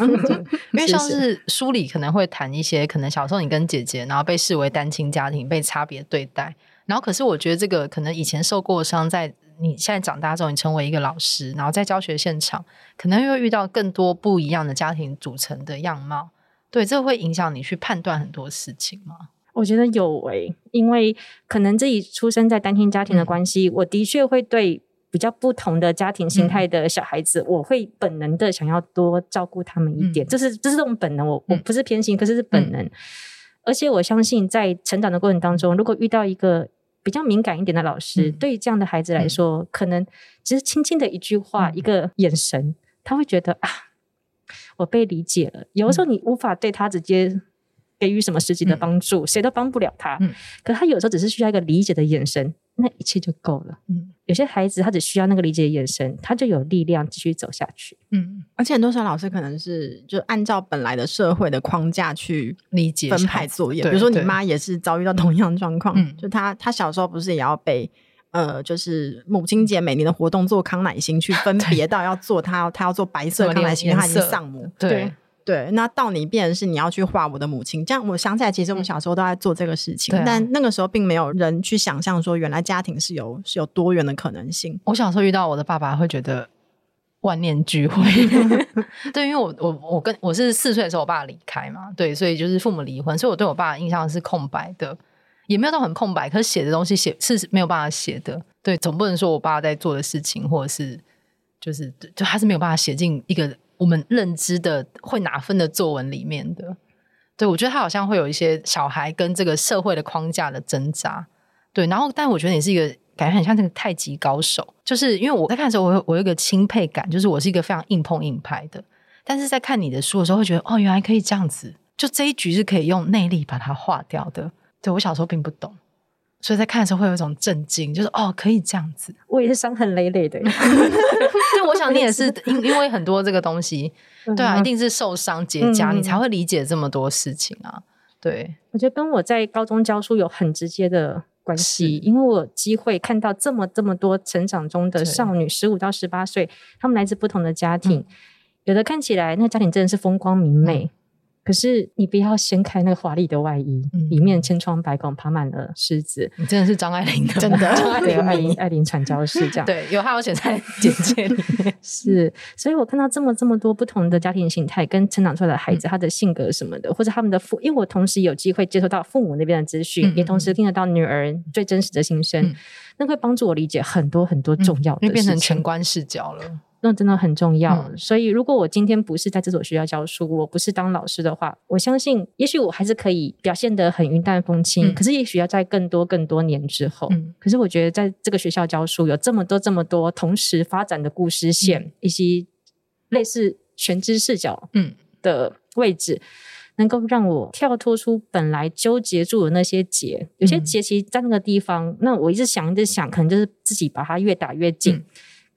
S1: 因为像是书里可能会谈一些，可能小时候你跟姐姐，然后被视为单亲家庭，被差别对待。然后，可是我觉得这个可能以前受过伤，在你现在长大之后，你成为一个老师，然后在教学现场，可能又会遇到更多不一样的家庭组成的样貌。对，这会影响你去判断很多事情吗？
S3: 我觉得有诶、欸，因为可能自己出生在单亲家庭的关系，嗯、我的确会对比较不同的家庭形态的小孩子，嗯、我会本能的想要多照顾他们一点，这、嗯、是这是这种本能，我我不是偏心，嗯、可是是本能。嗯、而且我相信，在成长的过程当中，如果遇到一个比较敏感一点的老师，嗯、对于这样的孩子来说，嗯、可能只是轻轻的一句话、嗯、一个眼神，他会觉得啊，我被理解了。有的时候你无法对他直接。给予什么实际的帮助，嗯、谁都帮不了他。嗯、可他有时候只是需要一个理解的眼神，那一切就够了。嗯、有些孩子他只需要那个理解的眼神，他就有力量继续走下去。
S2: 嗯，而且很多时候老师可能是就按照本来的社会的框架去理解分派作业。比如说你妈也是遭遇到同样状况，嗯、就她她小时候不是也要被呃，就是母亲节每年的活动做康乃馨去分别到要做她要她要做白色康乃馨，她已经丧母。对。对对，那到你变成是你要去画我的母亲，这样我想起来，其实我们小时候都在做这个事情，嗯、但那个时候并没有人去想象说，原来家庭是有是有多元的可能性。
S1: 我小时候遇到我的爸爸，会觉得万念俱灰。对，因为我我我跟我是四岁的时候我爸离开嘛，对，所以就是父母离婚，所以我对我爸的印象是空白的，也没有到很空白，可是写的东西写是没有办法写的。对，总不能说我爸在做的事情，或者是就是就他是没有办法写进一个我们认知的会拿分的作文里面的。对，我觉得他好像会有一些小孩跟这个社会的框架的挣扎。对，然后但我觉得你是一个感觉很像那个太极高手，就是因为我在看的时候，我有我有一个钦佩感，就是我是一个非常硬碰硬派的，但是在看你的书的时候，会觉得哦，原来可以这样子，就这一局是可以用内力把它化掉的。对，我小时候并不懂。所以在看的时候会有一种震惊，就是哦，可以这样子。
S3: 我也是伤痕累累的，对，
S1: 我想你也是 因因为很多这个东西，对啊，一定是受伤结痂，嗯、你才会理解这么多事情啊。对，
S3: 我觉得跟我在高中教书有很直接的关系，因为我有机会看到这么这么多成长中的少女，十五到十八岁，他们来自不同的家庭，嗯、有的看起来那家庭真的是风光明媚。嗯可是你不要掀开那个华丽的外衣，嗯、里面千疮百孔，爬满了虱子。
S1: 你真的是张爱玲的，
S3: 真的张爱玲，爱玲，爱玲传教士这样。
S1: 对，有他有写在简介里面。
S3: 是，所以我看到这么这么多不同的家庭形态，跟成长出来的孩子，嗯、他的性格什么的，或者他们的父，因为我同时有机会接收到父母那边的资讯，也同时听得到女儿最真实的心声，嗯、那会帮助我理解很多很多重要的，
S1: 变成全观视角了。
S3: 那真的很重要，嗯、所以如果我今天不是在这所学校教书，我不是当老师的话，我相信也许我还是可以表现得很云淡风轻。嗯、可是也许要在更多更多年之后，嗯、可是我觉得在这个学校教书有这么多这么多同时发展的故事线，嗯、以及类似全知视角嗯的位置，嗯、能够让我跳脱出本来纠结住的那些结。有些结其实在那个地方，嗯、那我一直想一直想，可能就是自己把它越打越紧。嗯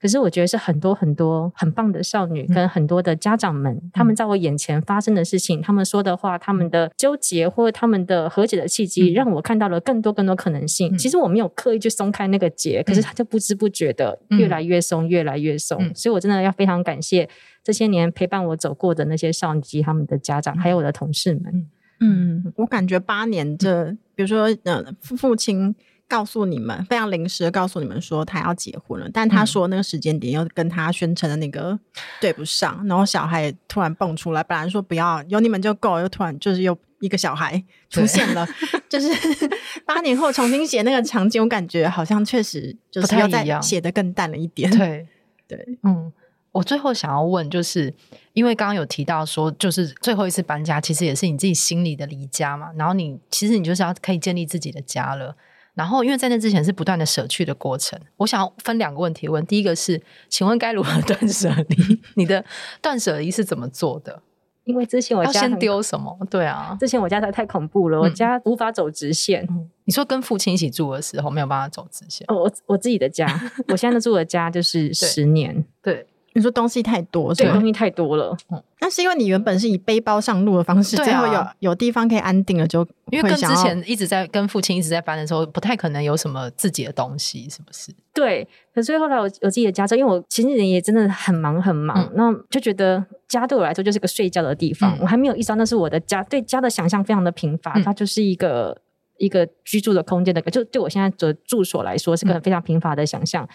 S3: 可是我觉得是很多很多很棒的少女跟很多的家长们，嗯、他们在我眼前发生的事情，嗯、他们说的话，他们的纠结或者他们的和解的契机，嗯、让我看到了更多更多可能性。嗯、其实我没有刻意去松开那个结，嗯、可是他就不知不觉的越来越松，越来越松。嗯、所以我真的要非常感谢这些年陪伴我走过的那些少女及他们的家长，还有我的同事们。
S2: 嗯，我感觉八年这，比如说呃，父父亲。告诉你们非常临时的告诉你们说他要结婚了，但他说那个时间点又跟他宣称的那个对不上，嗯、然后小孩突然蹦出来，本来说不要有你们就够，又突然就是又一个小孩出现了，就是 八年后重新写那个场景，我感觉好像确实就是要再写的更淡了一点。
S1: 对
S2: 对，
S1: 嗯，我最后想要问，就是因为刚刚有提到说，就是最后一次搬家其实也是你自己心里的离家嘛，然后你其实你就是要可以建立自己的家了。然后，因为在那之前是不断的舍去的过程，我想要分两个问题问。第一个是，请问该如何断舍离？你的断舍离是怎么做的？
S3: 因为之前我家
S1: 要先丢什么？对啊，
S3: 之前我家太太恐怖了，嗯、我家无法走直线。
S1: 你说跟父亲一起住的时候没有办法走直线？
S3: 哦，我我自己的家，我现在住的家就是十年。
S1: 对。对
S2: 你说东西太多，
S3: 对，东西太多了。
S2: 嗯，那是因为你原本是以背包上路的方式，最后有有地方可以安定了，就
S1: 因为跟之前一直在跟父亲一直在搬的时候，不太可能有什么自己的东西，是不是？
S3: 对。可是后来我有自己的家之后，因为我前几年也真的很忙很忙，那就觉得家对我来说就是个睡觉的地方。我还没有意识到那是我的家，对家的想象非常的贫乏，它就是一个一个居住的空间的，就对我现在的住所来说是个非常贫乏的想象。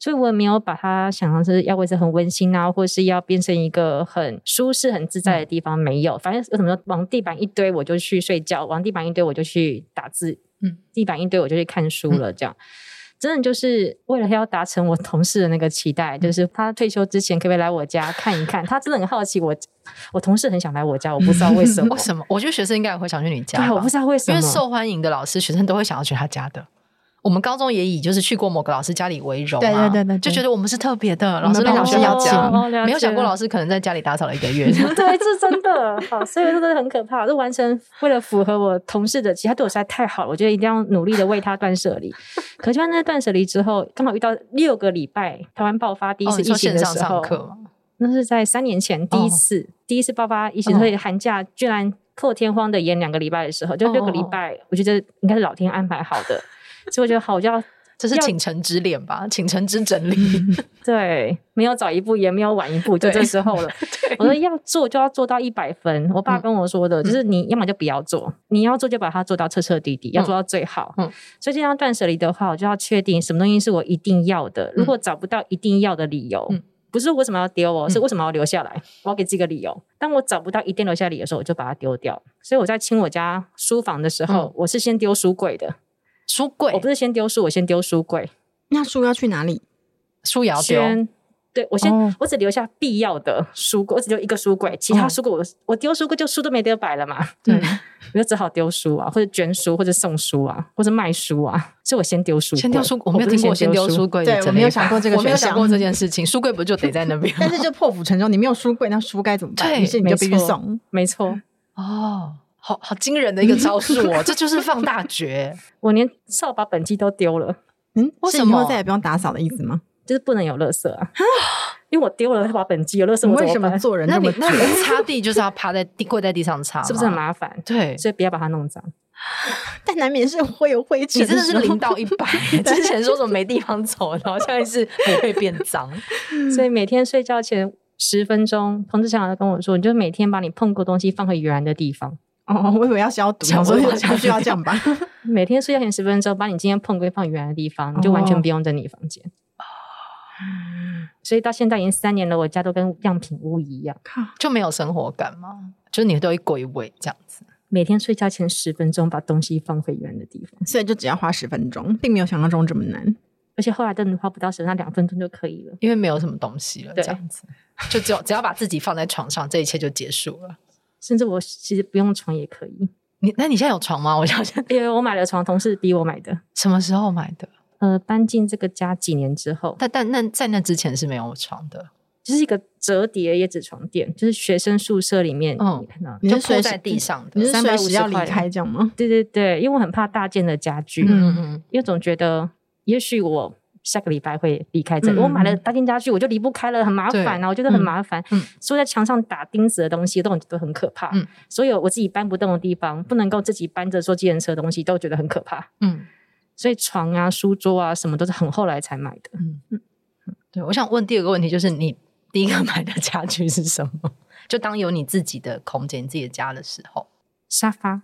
S3: 所以我也没有把它想成是要维持很温馨啊，或是要变成一个很舒适、很自在的地方。没有，反正有什么往地板一堆，我就去睡觉；往地板一堆，我就去打字。嗯，地板一堆，我就去看书了。这样，真的就是为了要达成我同事的那个期待，就是他退休之前可不可以来我家看一看？他真的很好奇我，我同事很想来我家，我不知道为什么。
S1: 为什么？我觉得学生应该也会想去你家。
S3: 对，我不知道为什么，
S1: 因为受欢迎的老师，学生都会想要去他家的。我们高中也以就是去过某个老师家里为荣，
S2: 对对对对，
S1: 就觉得我们是特别的，老师被老师邀请，没有想过老师可能在家里打扫了一个月。
S3: 对，这是真的。好，所以这真的很可怕。就完成为了符合我同事的，其实他对我实在太好了，我觉得一定要努力的为他断舍离。可就在那断舍离之后，刚好遇到六个礼拜台湾爆发第一次疫情的时候，那是在三年前第一次第一次爆发疫情，所以寒假居然破天荒的延两个礼拜的时候，就六个礼拜，我觉得应该是老天安排好的。所以我觉得好，要
S1: 这是倾城之恋吧，倾城之整理。
S3: 对，没有早一步，也没有晚一步，就这时候了。我说要做就要做到一百分。我爸跟我说的，嗯、就是你要么就不要做，你要做就把它做到彻彻底底，要做到最好。嗯，所以这样断舍离的话，我就要确定什么东西是我一定要的。如果找不到一定要的理由，嗯、不是为什么要丢哦，
S1: 嗯、
S3: 是为什么要留下来？我要给自己个理由。当我找不到一定留下理由的时候，我就把它丢掉。所以我在清我家书房的时候，嗯、我是先丢书柜的。
S1: 书柜，
S3: 我不是先丢书，我先丢书柜。
S2: 那书要去哪里？
S1: 书也要丢。
S3: 对，我先，
S2: 哦、
S3: 我只留下必要的书柜，我只留一个书柜，其他书柜我、哦、我丢书柜就书都没得摆了嘛。
S1: 对，
S3: 我就只好丢书啊，或者捐书，或者送书啊，或者卖书啊。所以我先丢书，
S1: 先丢书，我没有听过先丢书柜。
S2: 对，我没有想过这个，
S1: 我没有想过这 件事情。书柜不就得在那边？
S2: 但是就破釜沉舟，你没有书柜，那书该怎么办？于是你就必须送。
S3: 没错。
S1: 哦，好好惊人的一个招数哦，这就是放大绝。
S3: 我连扫把本机都丢了。
S2: 嗯，为什么？以后再也不用打扫的意思吗？
S3: 就是不能有垃圾啊。因为我丢了，他把本机有垃圾，我
S2: 为什么做人那么？
S1: 那你擦地就是要趴在地跪在地上擦，
S3: 是不是很麻烦？
S1: 对，
S3: 所以不要把它弄脏。
S2: 但难免是会有灰尘。
S1: 你真的是零到一百，之前说什么没地方走，然后现在是不会变脏。
S3: 所以每天睡觉前十分钟，彭志强来跟我说，你就每天把你碰过东西放回原来的地方。
S2: 哦，我以为要消毒，所以不需要这样吧？
S3: 每天睡觉前十分钟，把你今天碰过放原来的地方，你就完全不用在你房间。所以到现在已经三年了，我家都跟样品屋一样，
S1: 就没有生活感吗？就你都会归位这样子，
S3: 每天睡觉前十分钟把东西放回原来的地方，
S2: 所以就只要花十分钟，并没有想象中这么难。
S3: 而且后来真的花不到十分钟，两分钟就可以了，
S1: 因为没有什么东西了，这样子就只有只要把自己放在床上，这一切就结束了。
S3: 甚至我其实不用床也可以。
S1: 你那你现在有床吗？我想想，
S3: 因为我买了床，同事逼我买的。
S1: 什么时候买的？
S3: 呃，搬进这个家几年之后，
S1: 但但那在那之前是没有床的，
S3: 就是一个折叠椰子床垫，就是学生宿舍里面，嗯，你看到，
S2: 你
S1: 就铺在地上的，
S2: 你是随时要离开这样吗？
S3: 对对对，因为我很怕大件的家具，嗯嗯，因为总觉得也许我下个礼拜会离开这里，我买了大件家具，我就离不开了，很麻烦啊，我觉得很麻烦，嗯，所以在墙上打钉子的东西都都很可怕，嗯，所有我自己搬不动的地方，不能够自己搬着坐计程车的东西，都觉得很可怕，嗯。所以床啊、书桌啊，什么都是很后来才买的。嗯嗯，
S1: 对，我想问第二个问题，就是你第一个买的家具是什么？就当有你自己的空间、你自己的家的时候，
S3: 沙发，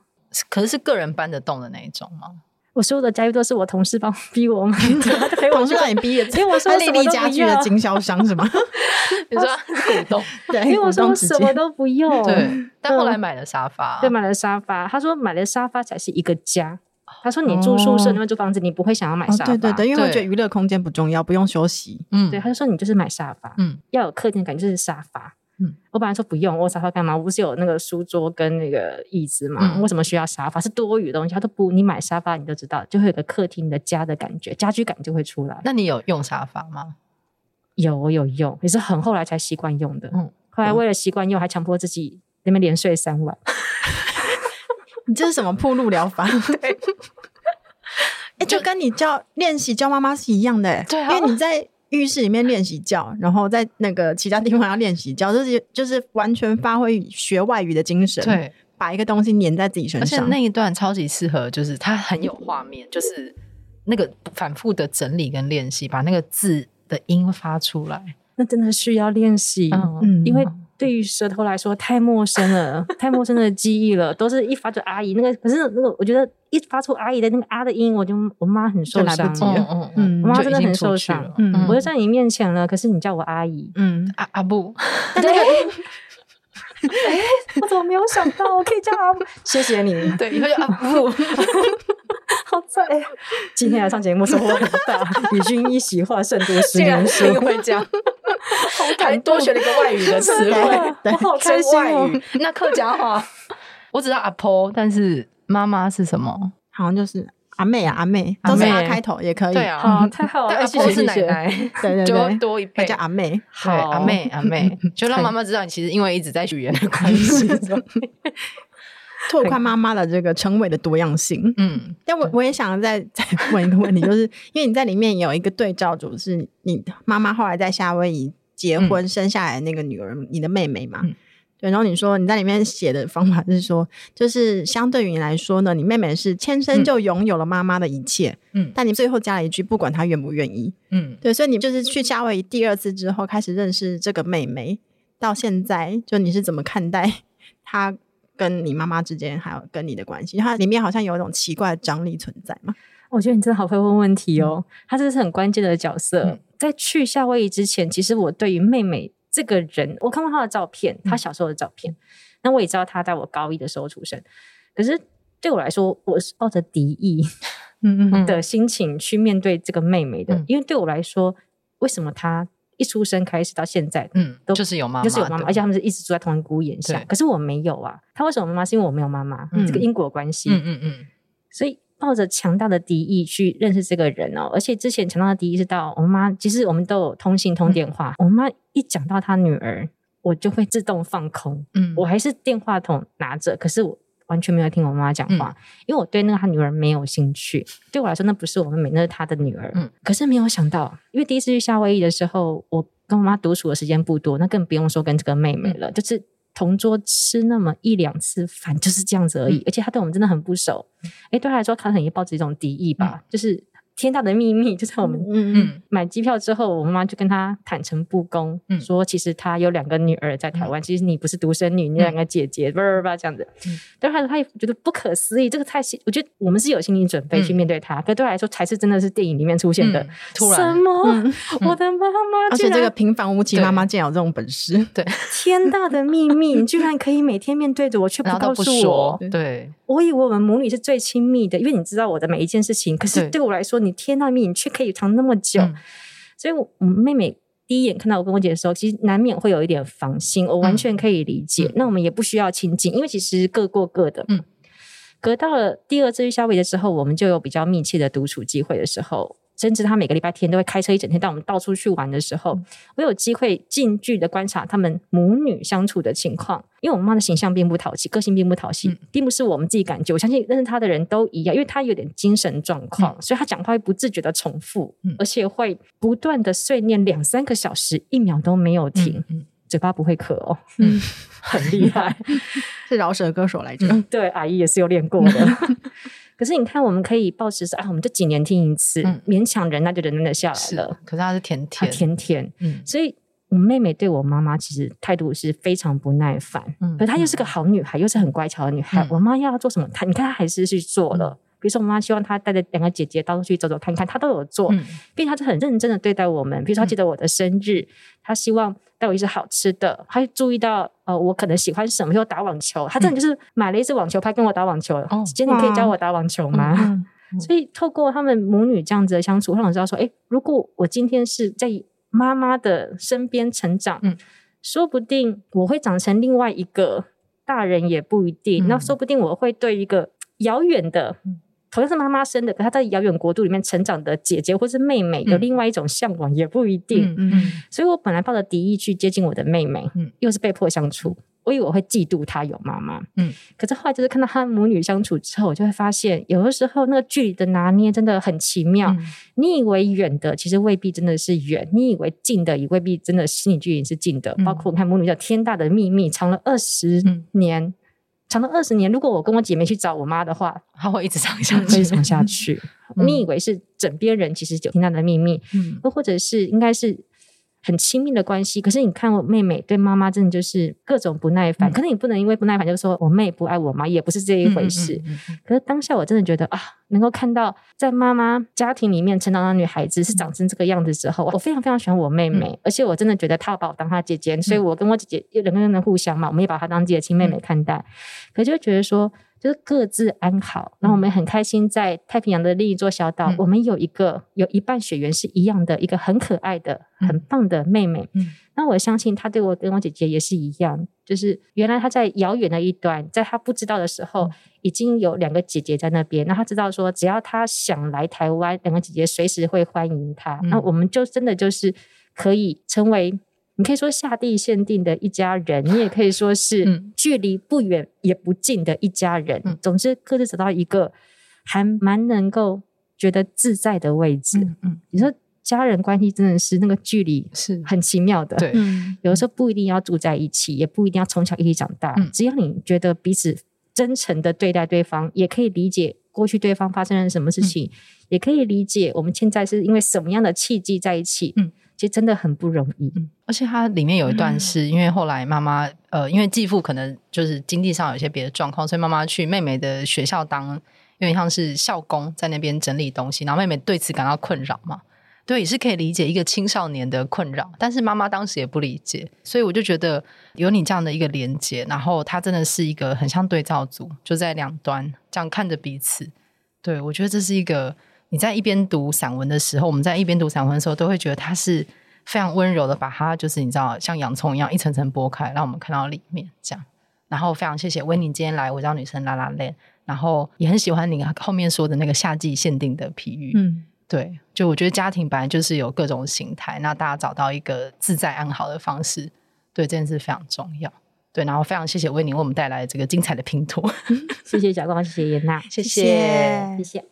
S1: 可是是个人搬得动的那一种吗？
S3: 我所有的家具都是我同事帮逼我买的，
S2: 同事让你逼的，因为我说丽丽家具的经销商是吗？
S1: 你说股东，
S3: 对，因为我说我什么都不用，
S1: 对，但后来买了沙发，
S3: 对，买了沙发。他说买了沙发才是一个家。他说：“你住宿舍，你会租房子，你不会想要买沙发。
S2: 对对对，因为我觉得娱乐空间不重要，不用休息。
S3: 嗯，对，他就说你就是买沙发，嗯，要有客厅感，就是沙发。嗯，我本来说不用，我沙发干嘛？我不是有那个书桌跟那个椅子嘛？为什么需要沙发？是多余的东西。他说不，你买沙发，你就知道，就会有个客厅的家的感觉，家居感就会出来。
S1: 那你有用沙发吗？
S3: 有，我有用，也是很后来才习惯用的。嗯，后来为了习惯用，还强迫自己那边连睡三晚。”
S2: 你这是什么铺路疗法？对，哎，就跟你教练习教妈妈是一样的，欸，对，因为你在浴室里面练习教，然后在那个其他地方要练习教，就是就是完全发挥学外语的精神，对，把一个东西粘在自己身上。
S1: 而且那一段超级适合，就是它很有画面，就是那个反复的整理跟练习，把那个字的音发出来，
S3: 那真的需要练习，嗯，因为。对于舌头来说太陌生了，太陌生的记忆了，都是一发出阿姨那个，可是那个我觉得一发出阿姨的那个啊的音，我就我妈很受伤，
S1: 嗯嗯，
S3: 我妈真的很受伤，嗯，我就在你面前了，可是你叫我阿姨，
S1: 嗯，阿阿布，
S3: 对，哎，我怎么没有想到我可以叫阿布？谢谢你，
S1: 对，以后叫阿布。
S3: 好在今天来上节目收获很大，与君一席话，胜读十年书，
S1: 会这样，还多学了一个外语的词汇，
S3: 我好开心哦。
S1: 那客家话，我只知道阿婆，但是妈妈是什么？
S2: 好像就是阿妹啊，阿妹都是阿开头也可以。
S1: 对啊，
S3: 太好了，
S1: 阿婆是奶奶，
S2: 对对对，
S1: 就多一辈
S2: 叫阿妹。
S1: 好，阿妹阿妹，就让妈妈知道你其实因为一直在语言的关系。
S2: 拓宽妈妈的这个称谓的多样性，嗯，但我我也想再 再问一个问题，就是因为你在里面有一个对照组，是你妈妈后来在夏威夷结婚生下来的那个女儿，你的妹妹嘛，对，然后你说你在里面写的方法是说，就是相对于你来说呢，你妹妹是天生就拥有了妈妈的一切，嗯，但你最后加了一句，不管她愿不愿意，嗯，对，所以你就是去夏威夷第二次之后开始认识这个妹妹，到现在就你是怎么看待她？跟你妈妈之间，还有跟你的关系，它里面好像有一种奇怪的张力存在嘛？
S3: 我觉得你真的好会问问题哦，他这是很关键的角色。
S1: 嗯、在
S3: 去夏威夷之前，其实我对于妹妹这个人，我看过她的照片，她小时候的照片，那、嗯、我也知道她在我高一的时候出生。可是对我来说，我是抱着敌意嗯嗯的心情去面对这个妹妹的，嗯、因为对我来说，为什么她？一出生开始到现在，嗯，都
S1: 就是有妈妈，
S3: 就是有妈妈，而且他们是一直住在同一个屋檐下。可是我没有啊，他为什么妈妈？是因为我没有妈妈，这个因果关系。嗯嗯嗯。所以抱着强大的敌意去认识这个人哦，而且之前强大的敌意是到我妈，其实我们都有通信通电话。我妈一讲到她女儿，我就会自动放空。嗯，我还是电话筒拿着，可是我。完全没有听我妈妈讲话，嗯、因为我对那个她女儿没有兴趣。对我来说，那不是我妹妹，那是她的女儿。嗯，可是没有想到，因为第一次去夏威夷的时候，我跟我妈独处的时间不多，那更不用说跟这个妹妹了。嗯、就是同桌吃那么一两次饭，就是这样子而已。嗯、而且她对我们真的很不熟。哎、嗯，对她来说，她可能也抱着一种敌意吧，嗯、就是。天大的秘密 就在我们买机票之后，我妈妈就跟他坦诚不公，说其实他有两个女儿在台湾，其实你不是独生女，你两个姐姐，叭叭叭这样子。但是他也觉得不可思议，这个太……我觉得我们是有心理准备去面对他，可对他来说才是真的是电影里面出现的。突然，什么？我的妈妈，
S2: 而且这个平凡无奇妈妈竟然有这种本事，对，
S3: 天大的秘密，你居然可以每天面对着我，却不告诉我。
S1: 对，
S3: 我以为我们母女是最亲密的，因为你知道我的每一件事情，可是对我来说。你贴那面，你却可以藏那么久，嗯、所以我，我妹妹第一眼看到我跟我姐的时候，其实难免会有一点防心，我完全可以理解。嗯、那我们也不需要亲近，因为其实各过各的。嗯，隔到了第二次去夏威夷的时候，我们就有比较密切的独处机会的时候。甚至他每个礼拜天都会开车一整天带我们到处去玩的时候，嗯、我有机会近距离的观察他们母女相处的情况。因为我妈的形象并不讨喜，个性并不讨喜，嗯、并不是我们自己感觉。我相信认识她的人都一样，因为她有点精神状况，嗯、所以她讲话会不自觉的重复，嗯、而且会不断的碎念两三个小时，一秒都没有停，嘴巴不会渴哦，嗯，很厉害，
S2: 是饶舌歌手来着。
S3: 对，阿姨也是有练过的。可是你看，我们可以保持说啊，我们就几年听一次，嗯、勉强忍耐就忍耐下来了。
S1: 可是它是甜甜，
S3: 甜甜，嗯，所以我妹妹对我妈妈其实态度是非常不耐烦，嗯，可她又是个好女孩，嗯、又是很乖巧的女孩。嗯、我妈要她做什么，她你看她还是去做了。嗯比如说，我妈希望她带着两个姐姐到处去走走看看，她都有做，嗯、并且她是很认真的对待我们。比如说，她记得我的生日，嗯、她希望带我一些好吃的，她注意到呃我可能喜欢什么，比如打网球，她真的就是买了一支网球拍跟我打网球。哦，姐姐，你可以教我打网球吗？所以透过他们母女这样子的相处，让我知道说，哎，如果我今天是在妈妈的身边成长，嗯、说不定我会长成另外一个大人，也不一定。嗯、那说不定我会对一个遥远的。同样是妈妈生的，可她在遥远国度里面成长的姐姐或是妹妹，有另外一种向往，也不一定。嗯嗯，所以我本来抱着敌意去接近我的妹妹，嗯，又是被迫相处，我以为我会嫉妒她有妈妈，嗯，可是后来就是看到她母女相处之后，我就会发现，有的时候那个距离的拿捏真的很奇妙。嗯、你以为远的，其实未必真的是远；你以为近的，也未必真的心理距离是近的。嗯、包括我看母女叫天大的秘密，藏了二十年。嗯长到二十年，如果我跟我姐妹去找我妈的话，
S1: 她会一直藏下去，
S3: 长下去。嗯、你以为是枕边人，其实就听她的秘密，嗯，或者是应该是。很亲密的关系，可是你看我妹妹对妈妈真的就是各种不耐烦。嗯、可是你不能因为不耐烦就说我妹不爱我妈，也不是这一回事。嗯嗯嗯、可是当下我真的觉得啊，能够看到在妈妈家庭里面成长的女孩子是长成这个样子之后，嗯、我非常非常喜欢我妹妹，嗯、而且我真的觉得她要把我当她姐姐，嗯、所以我跟我姐姐有两个人的互相嘛，我们也把她当自己的亲妹妹看待。嗯、可就觉得说。就是各自安好，那我们很开心，在太平洋的另一座小岛，嗯、我们有一个有一半血缘是一样的，一个很可爱的、嗯、很棒的妹妹。嗯、那我相信她对我跟我姐姐也是一样，就是原来她在遥远的一端，在她不知道的时候，嗯、已经有两个姐姐在那边。那她知道说，只要她想来台湾，两个姐姐随时会欢迎她。嗯、那我们就真的就是可以成为。你可以说下地限定的一家人，你也可以说是距离不远也不近的一家人。嗯、总之，各自找到一个还蛮能够觉得自在的位置。嗯，嗯你说家人关系真的是那个距离是很奇妙的。对，有的时候不一定要住在一起，也不一定要从小一起长大。嗯、只要你觉得彼此真诚的对待对方，也可以理解过去对方发生了什么事情，嗯、也可以理解我们现在是因为什么样的契机在一起。嗯。其实真的很不容易，
S1: 嗯，而且它里面有一段是、嗯、因为后来妈妈，呃，因为继父可能就是经济上有一些别的状况，所以妈妈去妹妹的学校当有点像是校工在那边整理东西，然后妹妹对此感到困扰嘛。对，也是可以理解一个青少年的困扰，但是妈妈当时也不理解，所以我就觉得有你这样的一个连接，然后他真的是一个很像对照组，就在两端这样看着彼此。对，我觉得这是一个你在一边读散文的时候，我们在一边读散文的时候，都会觉得它是非常温柔的，把它就是你知道像洋葱一样一层层剥开，让我们看到里面这样。然后非常谢谢威宁今天来，我叫女生拉拉链，然后也很喜欢你后面说的那个夏季限定的譬喻，嗯。对，就我觉得家庭本来就是有各种形态，那大家找到一个自在安好的方式，对这件事非常重要。对，然后非常谢谢威宁为我们带来这个精彩的拼图，
S3: 谢谢小光，谢谢严娜，
S1: 谢
S3: 谢，谢
S4: 谢。